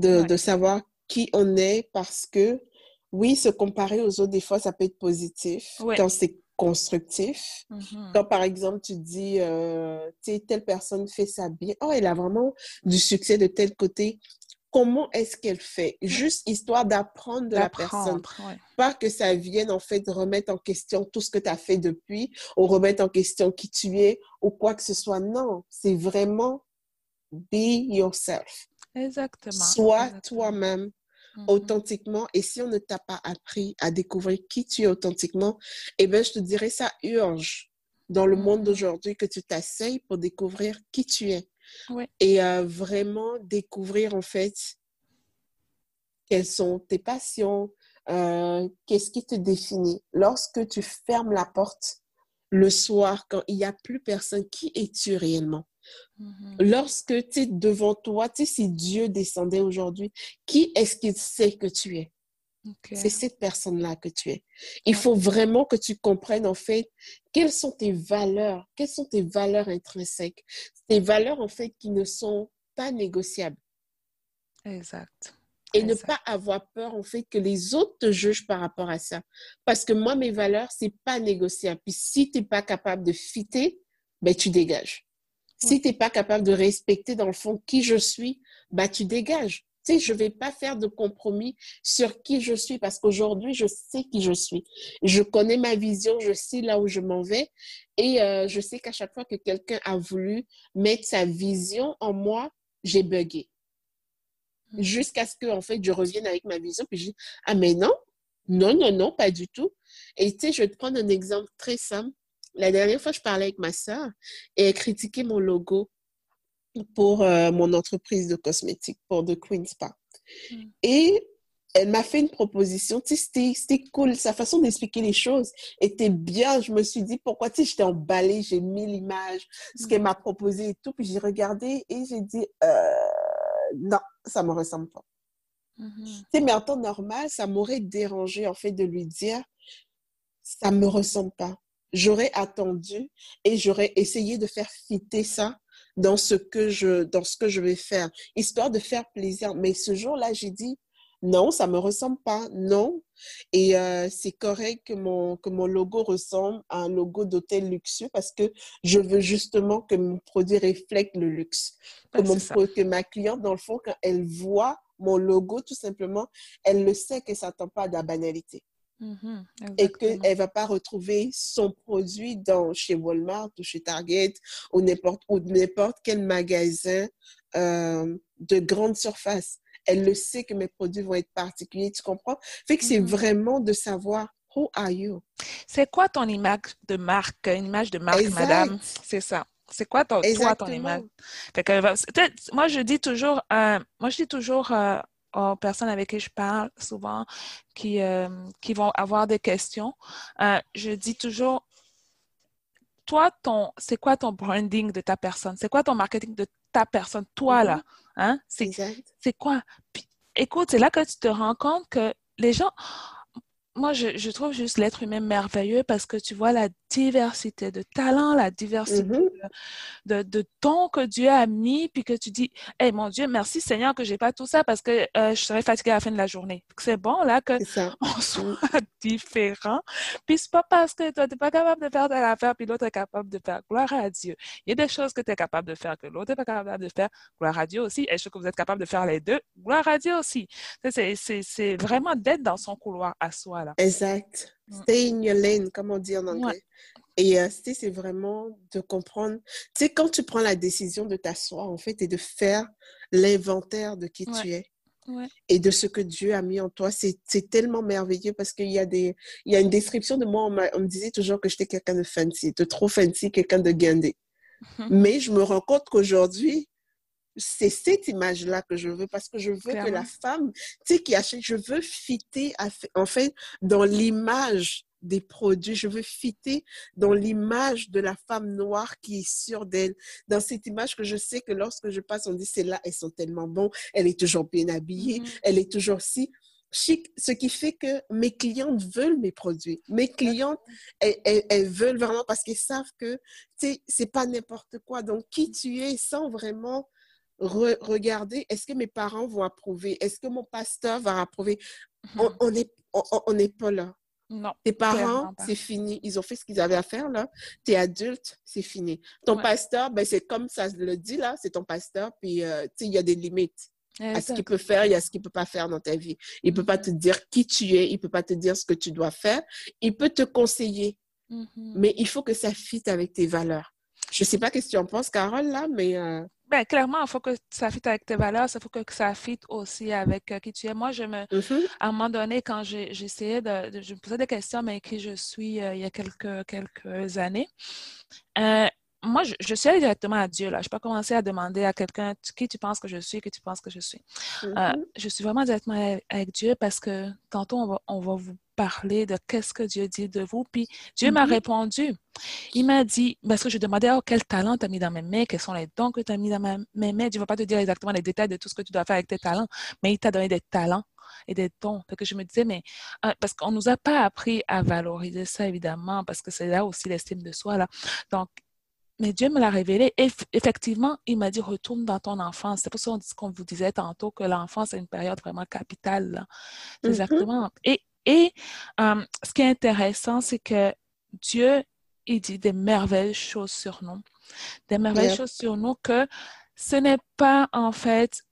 de, de, savoir qui on est parce que oui, se comparer aux autres, des fois, ça peut être positif quand c'est constructif. Mm-hmm. Quand, par exemple, tu dis, euh, tu sais, telle personne fait ça bien, oh, elle a vraiment du succès de tel côté. Comment est-ce qu'elle fait? Juste histoire d'apprendre de la personne. Pas que ça vienne, en fait, remettre en question tout ce que tu as fait depuis ou remettre en question qui tu es ou quoi que ce soit. Non, c'est vraiment be yourself. Exactement. Sois toi-même mm-hmm. authentiquement. Et si on ne t'a pas appris à découvrir qui tu es authentiquement, eh bien, je te dirais, ça urge dans le monde mm-hmm. d'aujourd'hui que tu t'asseyes pour découvrir qui tu es. Et euh, vraiment découvrir, en fait, quelles sont tes passions, euh, qu'est-ce qui te définit. Lorsque tu fermes la porte le soir, quand il n'y a plus personne, qui es-tu réellement? Mm-hmm. Lorsque tu es devant toi, tu sais, si Dieu descendait aujourd'hui, qui est-ce qu'il sait que tu es? C'est cette personne-là que tu es. Il faut vraiment que tu comprennes en fait quelles sont tes valeurs, quelles sont tes valeurs intrinsèques, tes valeurs en fait qui ne sont pas négociables. Exact. Et ne pas avoir peur en fait que les autres te jugent par rapport à ça. Parce que moi, mes valeurs, c'est pas négociable. Puis si tu n'es pas capable de fitter, ben tu dégages. Si tu n'es pas capable de respecter dans le fond qui je suis, bah tu dégages. Sais, je ne vais pas faire de compromis sur qui je suis parce qu'aujourd'hui, je sais qui je suis. Je connais ma vision, je sais là où je m'en vais et euh, je sais qu'à chaque fois que quelqu'un a voulu mettre sa vision en moi, j'ai bugué. Mm. Jusqu'à ce que, en fait, je revienne avec ma vision puis je dis, ah mais non, non, non, non, pas du tout. Et tu sais, je vais te prendre un exemple très simple. La dernière fois, je parlais avec ma soeur et elle critiquait mon logo pour euh, mon entreprise de cosmétiques, pour The Queen Spa. Hmm. Et elle m'a fait une proposition. Tu sais, c'était cool. Sa façon d'expliquer les choses était bien. Je me suis dit, pourquoi, tu sais, j'étais emballée, j'ai mis l'image, ce qu'elle hmm. m'a proposé et tout. Puis j'ai regardé et j'ai dit, euh, non, ça me ressemble pas. Hmm. Tu sais, mais en temps normal, ça m'aurait dérangé, en fait, de lui dire, ça me ressemble pas j'aurais attendu et j'aurais essayé de faire fitter ça dans ce que je dans ce que je vais faire histoire de faire plaisir. Mais ce jour-là j'ai dit non ça me ressemble pas non. Et euh, c'est correct que mon que mon logo ressemble à un logo d'hôtel luxueux parce que je veux justement que mon produit reflète le luxe. Que, mon, que ma cliente dans le fond quand elle voit mon logo tout simplement elle le sait que ça tend pas à la banalité Mm-hmm. et qu'elle ne va pas retrouver son produit dans, chez Walmart ou chez Target ou n'importe n'importe quel magasin euh, de grande surface. Elle le sait que mes produits vont être particuliers, tu comprends? Fait que c'est mm-hmm. vraiment de savoir who are you? C'est quoi ton image de marque, une image de marque, madame? C'est ça. C'est quoi ton, toi, ton image? moi, je dis toujours, euh, moi, je dis toujours, euh, aux personnes avec qui je parle souvent qui, euh, qui vont avoir des questions, euh, je dis toujours, toi, ton, c'est quoi ton branding de ta personne? C'est quoi ton marketing de ta personne? Toi, là? Mm-hmm. Hein? C'est quoi? écoute, c'est là que tu te rends compte que les gens, moi, je, je, trouve juste l'être humain merveilleux parce que tu vois la diversité de talents, la diversité mm-hmm. de, de, tons que Dieu a mis, puis que tu dis, hey, mon Dieu, merci Seigneur que j'ai pas tout ça parce que euh, je serais fatiguée à la fin de la journée. C'est bon, là, que on soit mm. différent. Puis c'est pas parce que toi, tu n'es pas capable de faire telle affaire, puis l'autre est capable de faire. Gloire à Dieu. Il y a des choses que tu es capable de faire que l'autre n'est pas capable de faire. Gloire à Dieu aussi. Et je que vous êtes capable de faire les deux? Gloire à Dieu aussi. C'est vraiment d'être dans son couloir à soi, là. Exact. Mm. Stay in your lane, comme on dit en anglais. Et euh, c'est vraiment de comprendre, tu sais, quand tu prends la décision de t'asseoir, en fait, et de faire l'inventaire de qui tu es. Et de ce que Dieu a mis en toi, c'est tellement merveilleux parce qu'il y, a des, il y a une description de moi, on, me disait toujours que j'étais quelqu'un de fancy, de trop fancy, quelqu'un de guindé. Mais je me rends compte qu'aujourd'hui, c'est cette image-là que je veux parce que je veux que la femme, tu sais, qui achète, je veux fitter, en fait, dans l'image des produits. Je veux fitter dans l'image de la femme noire qui est sûre d'elle. Dans cette image que je sais que lorsque je passe, on dit, c'est là, elles sont tellement bons, elle est toujours bien habillée, mm-hmm. elle est toujours si chic, ce qui fait que mes clientes veulent mes produits. Mes clientes, elles, veulent vraiment parce qu'elles savent que, c'est pas n'importe quoi. Donc, qui tu es sans vraiment regarder, est-ce que mes parents vont approuver? Est-ce que mon pasteur va approuver? on n'est on, n'est pas là. Non. Tes parents, c'est fini. Ils ont fait ce qu'ils avaient à faire, là. T'es adulte, c'est fini. Ton pasteur, ben, c'est comme ça le dit, là. C'est ton pasteur, puis, euh, tu sais, il y a des limites à ce qu'il peut faire et à ce qu'il peut pas faire dans ta vie. Il peut pas te dire qui tu es, il peut pas te dire ce que tu dois faire. Il peut te conseiller, mm-hmm. mais il faut que ça fitte avec tes valeurs. Je sais pas ce que tu en penses, Carole, là, mais... Euh, ben, clairement, il faut que ça fitte avec tes valeurs, il faut que ça fitte aussi avec euh, qui tu es. Moi, je me, mm-hmm. à un moment donné, quand j'essayais de, je me posais des questions, mais qui je suis euh, il y a quelques, quelques années, moi, je, suis allée directement à Dieu. Là. Je n'ai pas commencé à demander à quelqu'un qui tu penses que je suis, qui tu penses que je suis. Euh, mm-hmm. je suis vraiment directement avec, Dieu parce que tantôt, on va, on va vous parler de qu'est-ce que Dieu dit de vous. Puis Dieu m'a mm-hmm. répondu. Il m'a dit, parce que je demandais, oh, quel talent tu as mis dans mes mains, quels sont les dons que tu as mis dans mes mains. Dieu ne va pas te dire exactement les détails de tout ce que tu dois faire avec tes talents, mais il t'a donné des talents et des dons. que je me disais, mais euh, parce qu'on ne nous a pas appris à valoriser ça, évidemment, parce que c'est là aussi l'estime de soi. Là. Donc, mais Dieu me l'a révélé. Et effectivement, il m'a dit, retourne dans ton enfance. C'est pour ça qu'on vous disait tantôt que l'enfance est une période vraiment capitale. Mm-hmm. Exactement. Et, et euh, ce qui est intéressant, c'est que Dieu, il dit des merveilleuses choses sur nous. Des merveilleuses choses sur nous que ce n'est pas en fait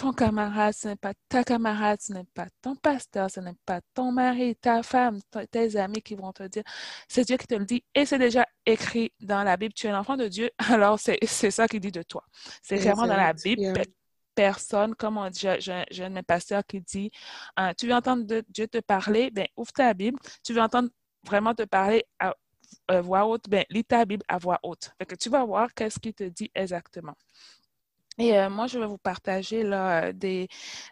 ton camarade, ce n'est pas ta camarade, ce n'est pas ton pasteur, ce n'est pas ton mari, ta femme, tes amis qui vont te dire. C'est Dieu qui te le dit et c'est déjà écrit dans la Bible. Tu es l'enfant de Dieu, alors c'est ça qu'il dit de toi. C'est vraiment dans la Bible. Personne, comme on dit, j'ai un pasteur qui dit hein, Tu veux entendre Dieu te parler Ben, ouvre ta Bible. Tu veux entendre vraiment te parler à, voix haute Ben, lis ta Bible à voix haute. Fait que tu vas voir qu'est-ce qu'il te dit exactement. Et euh, moi, je vais vous partager là, euh, des,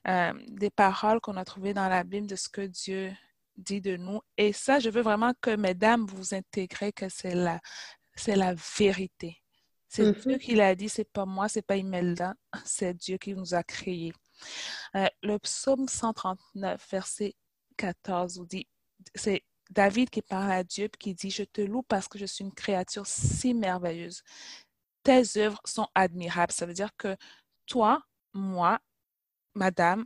euh, des paroles qu'on a trouvées dans la Bible de ce que Dieu dit de nous. Et ça, je veux vraiment que, mesdames, vous intégrez que c'est la, c'est la vérité. C'est Dieu mm-hmm. qui l'a dit, c'est pas moi, c'est pas Imelda, c'est Dieu qui nous a créés. le psaume 139, verset 14, vous dit, c'est David qui parle à Dieu qui dit, je te loue parce que je suis une créature si merveilleuse tes œuvres sont admirables. Ça veut dire que toi, moi, madame,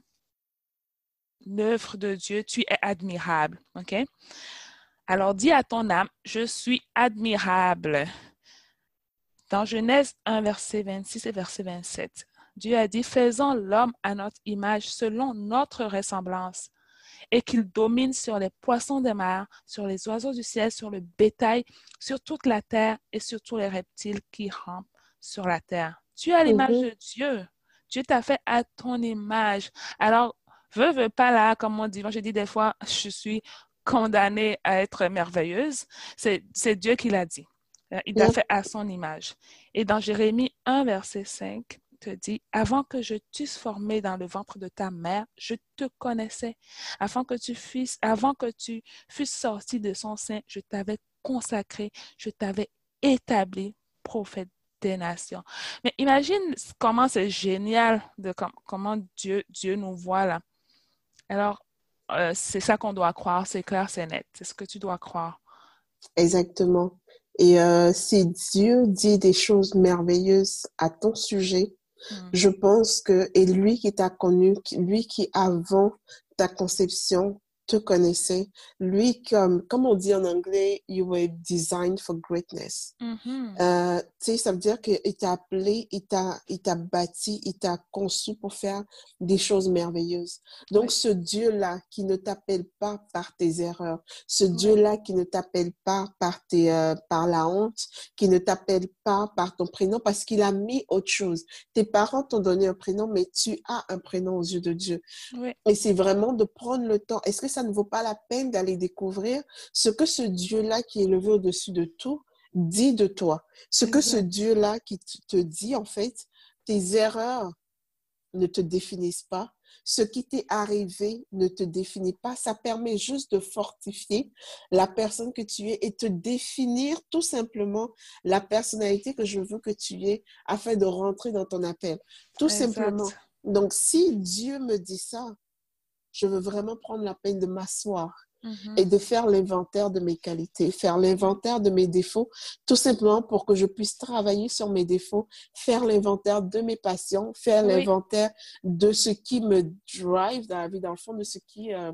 l'œuvre de Dieu, tu es admirable. OK? Alors dis à ton âme, je suis admirable. Dans Genèse 1, verset 26 et verset 27, Dieu a dit, faisons l'homme à notre image selon notre ressemblance et qu'il domine sur les poissons des mers, sur les oiseaux du ciel, sur le bétail, sur toute la terre et sur tous les reptiles qui rampent sur la terre. Tu as l'image mhm. de Dieu. Dieu t'a fait à ton image. Alors, veux, veux pas là, comme on dit. Moi, je dis des fois, je suis condamnée à être merveilleuse. C'est Dieu qui l'a dit. Il t'a fait à son image. Et dans Jérémie 1, verset 5, te dit, avant que je t'eusse formé dans le ventre de ta mère, je te connaissais. Avant que tu fusses, avant que tu fusses sorti de son sein, je t'avais consacré, je t'avais établi prophète des nations. Mais imagine comment c'est génial de comment Dieu, Dieu nous voit là. Alors, euh, c'est ça qu'on doit croire, c'est clair, c'est net. C'est ce que tu dois croire. Exactement. Et euh, si Dieu dit des choses merveilleuses à ton sujet, Mm. Je pense que, et lui qui t'a connu, lui qui avant ta conception te connaissait, lui comme, comme on dit en anglais, you were designed for greatness. Mm-hmm. Euh, tu sais, ça veut dire qu'il t'a appelé, il t'a, il t'a bâti, il t'a conçu pour faire des choses merveilleuses. Donc, ce Dieu-là qui ne t'appelle pas par tes erreurs, ce Dieu-là qui ne t'appelle pas par, tes, euh, par la honte, qui ne t'appelle pas par ton prénom, parce qu'il a mis autre chose. Tes parents t'ont donné un prénom, mais tu as un prénom aux yeux de Dieu. Et c'est vraiment de prendre le temps. Est-ce que ça ne vaut pas la peine d'aller découvrir ce que ce Dieu-là qui est levé au-dessus de tout dit de toi. Ce que ce Dieu-là qui te dit, en fait, tes erreurs ne te définissent pas. Ce qui t'est arrivé ne te définit pas. Ça permet juste de fortifier la personne que tu es et te définir tout simplement la personnalité que je veux que tu aies afin de rentrer dans ton appel. Tout simplement. Donc, si Dieu me dit ça, je veux vraiment prendre la peine de m'asseoir mhm. et de faire l'inventaire de mes qualités, faire l'inventaire de mes défauts, tout simplement pour que je puisse travailler sur mes défauts, faire l'inventaire de mes passions, faire l'inventaire de ce qui me drive dans la vie, dans le fond, de ce qui... Euh,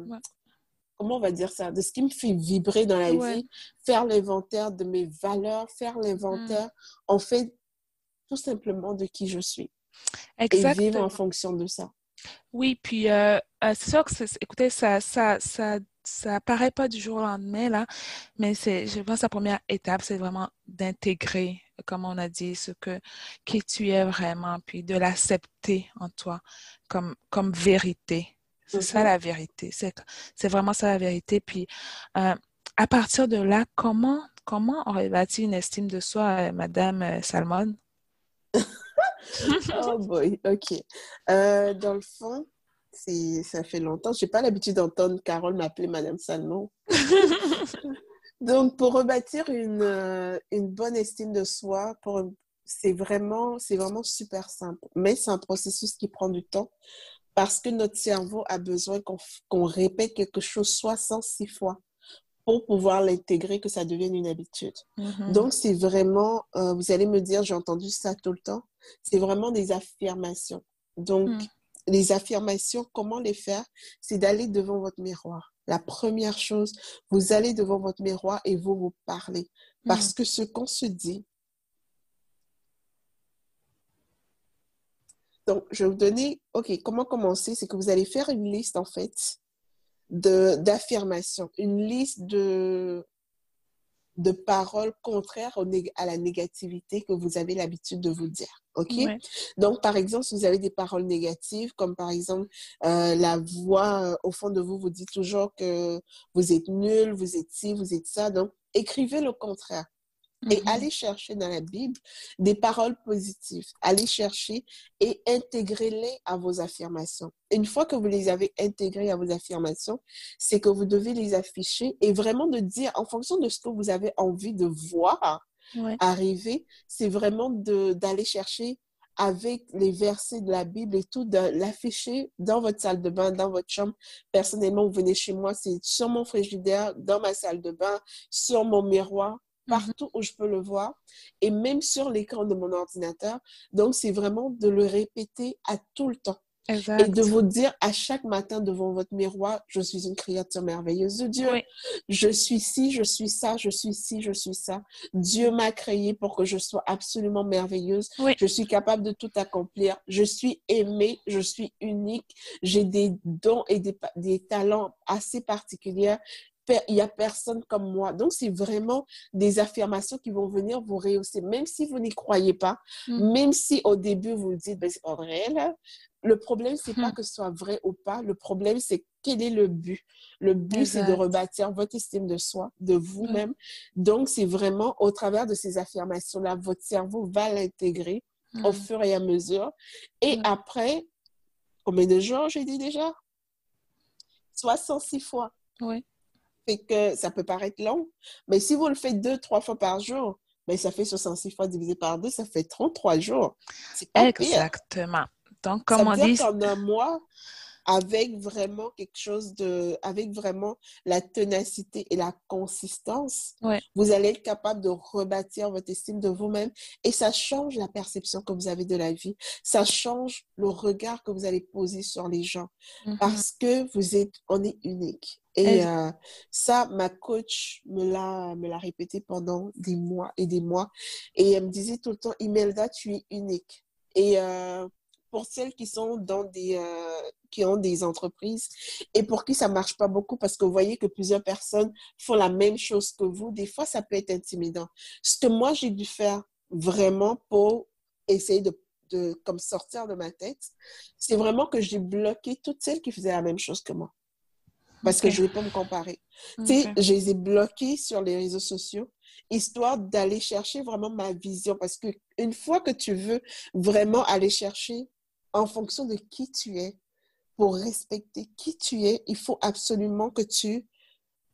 comment on va dire ça, de ce qui me fait vibrer dans la vie, faire l'inventaire de mes valeurs, faire l'inventaire, mm. en fait, tout simplement de qui je suis. Exactement. Et vivre en fonction de ça. Oui, puis euh, euh, c'est sûr que, écoutez, ça, ça, ça, ça apparaît pas du jour au lendemain, là, mais c'est, je pense que la première étape, c'est vraiment d'intégrer, comme on a dit, ce que, qui tu es vraiment, puis de l'accepter en toi comme, comme vérité. C'est ça mm-hmm. la vérité. C'est, c'est vraiment ça la vérité. Puis, euh, à partir de là, comment, comment aurait-il une estime de soi, Madame Salmon? oh boy, ok. Euh, dans le fond, ça fait longtemps. Je n'ai pas l'habitude d'entendre Carole m'appeler Madame Salmon. Donc, pour rebâtir une, euh, une, bonne estime de soi, c'est vraiment, vraiment super simple. Mais c'est un processus qui prend du temps parce que notre cerveau a besoin qu'on répète quelque chose 66 fois pour pouvoir l'intégrer, que ça devienne une habitude. Mm-hmm. Donc, c'est vraiment, euh, vous allez me dire, j'ai entendu ça tout le temps, c'est vraiment des affirmations. Donc, mm. les affirmations, comment les faire? C'est d'aller devant votre miroir. La première chose, vous allez devant votre miroir et vous vous parlez. Parce mm. que ce qu'on se dit, Donc, je vais vous donner, OK, comment commencer? C'est que vous allez faire une liste, en fait, d'affirmations, une liste de, de paroles contraires à la négativité que vous avez l'habitude de vous dire. OK? Donc, par exemple, si vous avez des paroles négatives, comme par exemple, euh, la voix euh, au fond de vous vous dit toujours que vous êtes nul, vous êtes ci, vous êtes ça. Donc, écrivez le contraire et mm-hmm. aller chercher dans la Bible des paroles positives. Allez chercher et intégrer-les à vos affirmations. Une fois que vous les avez intégrées à vos affirmations, c'est que vous devez les afficher et vraiment de dire en fonction de ce que vous avez envie de voir arriver, c'est vraiment d'aller chercher avec les versets de la Bible et tout, de l'afficher dans votre salle de bain, dans votre chambre. Personnellement, vous venez chez moi, c'est sur mon frigidaire, dans ma salle de bain, sur mon miroir. Partout où je peux le voir et même sur l'écran de mon ordinateur. Donc, c'est vraiment de le répéter à tout le temps. Et de vous dire à chaque matin devant votre miroir, je suis une créature merveilleuse de Dieu. Je suis ci, je suis ça, je suis ci, je suis ça. Dieu m'a créé pour que je sois absolument merveilleuse. Je suis capable de tout accomplir. Je suis aimée, je suis unique. J'ai des dons et des, des talents assez particuliers il n'y a personne comme moi. Donc, c'est vraiment des affirmations qui vont venir vous rehausser, même si vous n'y croyez pas, mm. même si au début vous dites, ben, c'est pas vrai, là. Le problème, c'est n'est pas mm. que ce soit vrai ou pas. Le problème, c'est quel est le but? Le but, c'est de rebâtir votre estime de soi, de vous-même. Donc, c'est vraiment au travers de ces affirmations-là, votre cerveau va l'intégrer au mm. fur et à mesure. Et après, combien de jours j'ai dit déjà? 66 fois. Oui que ça peut paraître long, mais si vous le faites deux, trois fois par jour, ben, ça fait 66 fois divisé par deux, ça fait 33 jours. Exactement. Donc, comme on dit... En un mois, avec vraiment quelque chose de, avec vraiment la ténacité et la consistance, vous allez être capable de rebâtir votre estime de vous-même et ça change la perception que vous avez de la vie. Ça change le regard que vous allez poser sur les gens mm-hmm. parce que vous êtes, on est unique. Et euh, ça, ma coach me l'a, me l'a répété pendant des mois et des mois. Et elle me disait tout le temps, Imelda, tu es unique. Et euh, pour celles qui sont dans des, euh, qui ont des entreprises et pour qui ça marche pas beaucoup parce que vous voyez que plusieurs personnes font la même chose que vous, des fois, ça peut être intimidant. Ce que moi, j'ai dû faire vraiment pour essayer de, de comme sortir de ma tête, c'est vraiment que j'ai bloqué toutes celles qui faisaient la même chose que moi. Parce que je ne vais pas me comparer. Tu sais, je les ai bloquées sur les réseaux sociaux histoire d'aller chercher vraiment ma vision. Parce que une fois que tu veux vraiment aller chercher en fonction de qui tu es, pour respecter qui tu es, il faut absolument que tu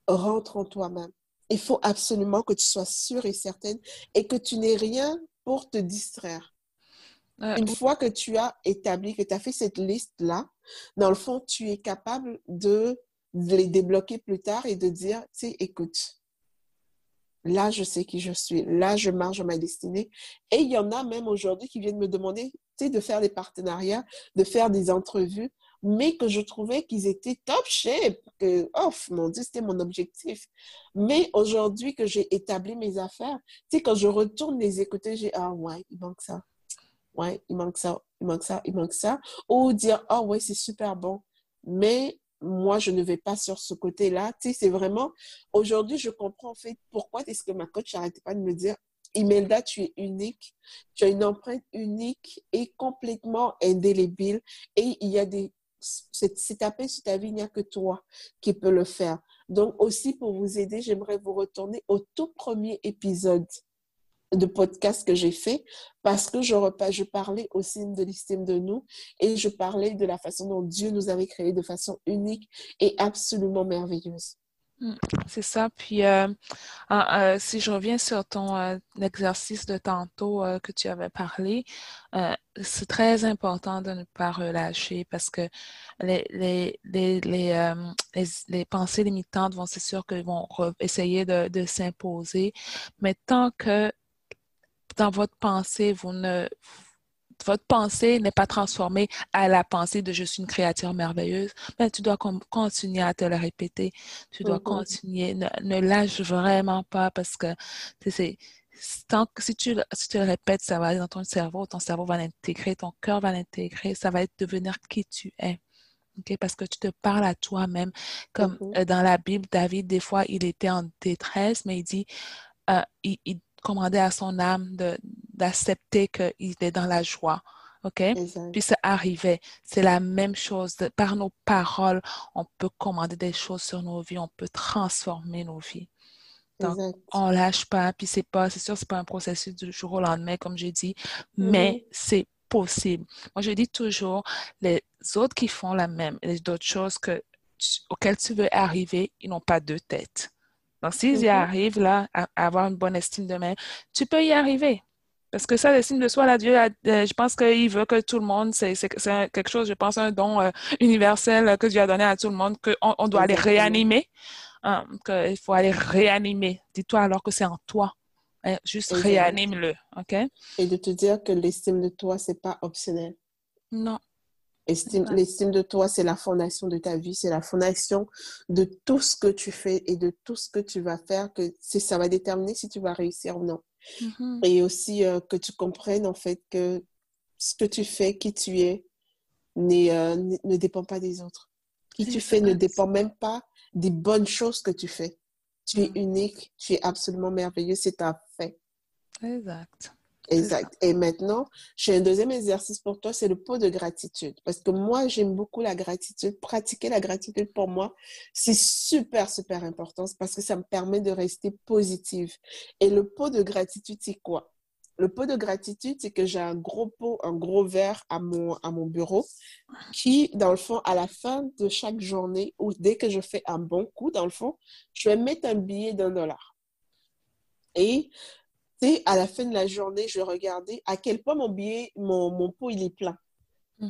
rentres en toi-même. Il faut absolument que tu sois sûre et certaine et que tu n'aies rien pour te distraire. Une fois que tu as établi, que tu as fait cette liste-là, dans le fond, tu es capable de les débloquer plus tard et de dire, tu sais, écoute, là, je sais qui je suis, là, je marche dans ma destinée. Et il y en a même aujourd'hui qui viennent me demander, de faire des partenariats, de faire des entrevues, mais que je trouvais qu'ils étaient top shape, que, oh, mon Dieu, c'était mon objectif. Mais aujourd'hui que j'ai établi mes affaires, quand je retourne les écouter, j'ai, ah ouais, il manque ça. Ouais, il manque ça, il manque ça, il manque ça. Ou dire, oh ouais, c'est super bon. Mais moi, je ne vais pas sur ce côté-là. Tu sais, c'est vraiment, aujourd'hui, je comprends en fait pourquoi est-ce que ma coach n'arrêtait pas de me dire, Imelda, tu es unique, tu as une empreinte unique et complètement indélébile. Et il y a des, c'est tapé sur ta vie, il n'y a que toi qui peux le faire. Donc aussi pour vous aider, j'aimerais vous retourner au tout premier épisode de podcast que j'ai fait parce que je, je parlais aussi de l'estime de nous et je parlais de la façon dont Dieu nous avait créés de façon unique et absolument merveilleuse. Mm, c'est ça. Puis, euh, euh, si je reviens sur ton euh, exercice de tantôt que tu avais parlé, c'est très important de ne pas relâcher parce que les, les, les, les, les pensées limitantes vont, c'est sûr qu'ils vont essayer de, de s'imposer. Mais tant que dans votre pensée, vous ne, votre pensée n'est pas transformée à la pensée de je suis une créature merveilleuse, mais tu dois continuer à te le répéter. Tu dois mm-hmm. continuer. Ne, lâche vraiment pas parce que c'est tant que si tu, si tu le répètes, ça va aller dans ton cerveau, ton cerveau va l'intégrer, ton cœur va l'intégrer, ça va être devenir qui tu es. Okay? Parce que tu te parles à toi-même. Comme mm-hmm. euh, dans la Bible, David, des fois, il était en détresse, mais il dit, euh, il, il commander à son âme d'accepter qu'il est dans la joie. OK? Puis ça arrivait. C'est la même chose. Par nos paroles, on peut commander des choses sur nos vies, on peut transformer nos vies. Donc, on lâche pas, puis c'est pas, c'est sûr, c'est pas un processus du jour au lendemain, comme j'ai dit, mais mm-hmm. c'est possible. Moi, je dis toujours, les autres qui font la même, les d'autres choses que, auxquelles tu veux arriver, ils n'ont pas deux têtes. Donc, s'ils y mhm. arrivent là, à, avoir une bonne estime de même, tu peux y arriver. Parce que ça, l'estime de soi, là, Dieu, euh, je pense qu'il veut que tout le monde, c'est quelque chose, je pense, un don euh, universel que Dieu a donné à tout le monde, qu'on on doit aller réanimer, hein, qu'il faut aller réanimer. Dis-toi alors que c'est en toi. Hein, juste réanime-le, OK? Et de te dire que l'estime de toi, c'est pas optionnel. Non. L'estime de toi, c'est la fondation de ta vie, c'est la fondation de tout ce que tu fais et de tout ce que tu vas faire, que ça va déterminer si tu vas réussir ou non. Mm-hmm. Et aussi euh, que tu comprennes en fait que ce que tu fais, qui tu es, euh, ne dépend pas des autres. Qui tu fais ne dépend même pas des bonnes choses que tu fais. Tu es mm. unique, tu es absolument merveilleux, c'est un fait. Exact. Exact. Et maintenant, j'ai un deuxième exercice pour toi, c'est le pot de gratitude. Parce que moi, j'aime beaucoup la gratitude. Pratiquer la gratitude pour moi, c'est super, super important parce que ça me permet de rester positive. Et le pot de gratitude, c'est quoi? Le pot de gratitude, c'est que j'ai un gros pot, un gros verre à mon, à mon bureau qui, dans le fond, à la fin de chaque journée ou dès que je fais un bon coup, dans le fond, je vais mettre un billet d'un dollar. Et à la fin de la journée, je regardais à quel point mon billet, mon, mon pot, il est plein.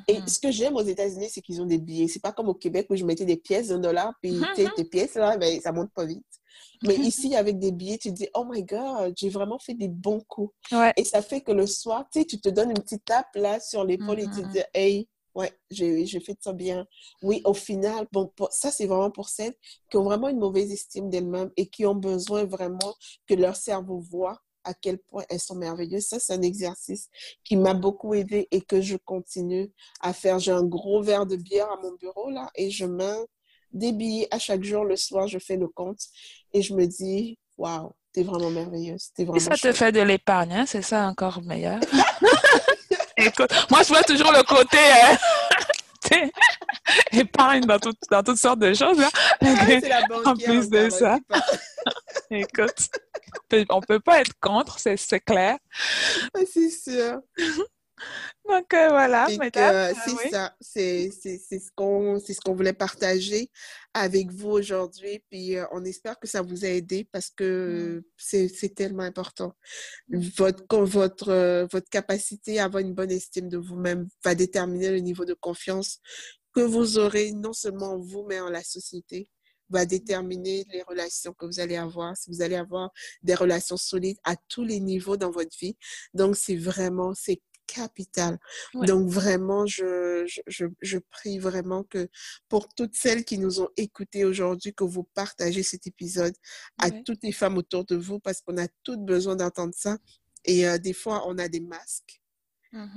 Et mhm. ce que j'aime aux États-Unis, c'est qu'ils ont des billets. C'est pas comme au Québec où je mettais des pièces d'un dollar, puis mhm. tes pièces, là, ben, ça monte pas vite. Mais ici, avec des billets, tu te dis, oh my God, j'ai vraiment fait des bons coups. Et ça fait que le soir, tu tu te donnes une petite tape là sur l'épaule et tu te mhm. dis, hey, ouais, j'ai fait ça bien. Oui, au final, bon, ça, c'est vraiment pour celles qui ont vraiment une mauvaise estime d'elles-mêmes et qui ont besoin vraiment que leur cerveau voit à quel point elles sont merveilleuses. Ça, c'est un exercice qui m'a beaucoup aidé et que je continue à faire. J'ai un gros verre de bière à mon bureau là et je mets des billets à chaque jour. Le soir, je fais le compte et je me dis, waouh, t'es vraiment merveilleuse. Es vraiment et ça te fait de l'épargne, hein? c'est ça encore meilleur. Écoute, moi, je vois toujours le côté. Hein, épargne dans, dans toutes sortes de choses. Hein. en plus de ça. Écoute, on peut pas être contre, c'est clair. C'est sûr. Donc euh, voilà, euh, ah c'est ça, c'est ce qu'on ce qu'on voulait partager avec vous aujourd'hui. Puis euh, on espère que ça vous a aidé parce que mm. c'est tellement important. Votre, votre, votre capacité à avoir une bonne estime de vous-même va déterminer le niveau de confiance que vous aurez non seulement en vous, mais en la société. Va déterminer les relations que vous allez avoir, si vous allez avoir des relations solides à tous les niveaux dans votre vie. Donc, c'est vraiment, c'est capital. Donc vraiment, je, je, je, prie vraiment que pour toutes celles qui nous ont écoutés aujourd'hui, que vous partagez cet épisode à toutes les femmes autour de vous parce qu'on a toutes besoin d'entendre ça. Et euh, des fois, on a des masques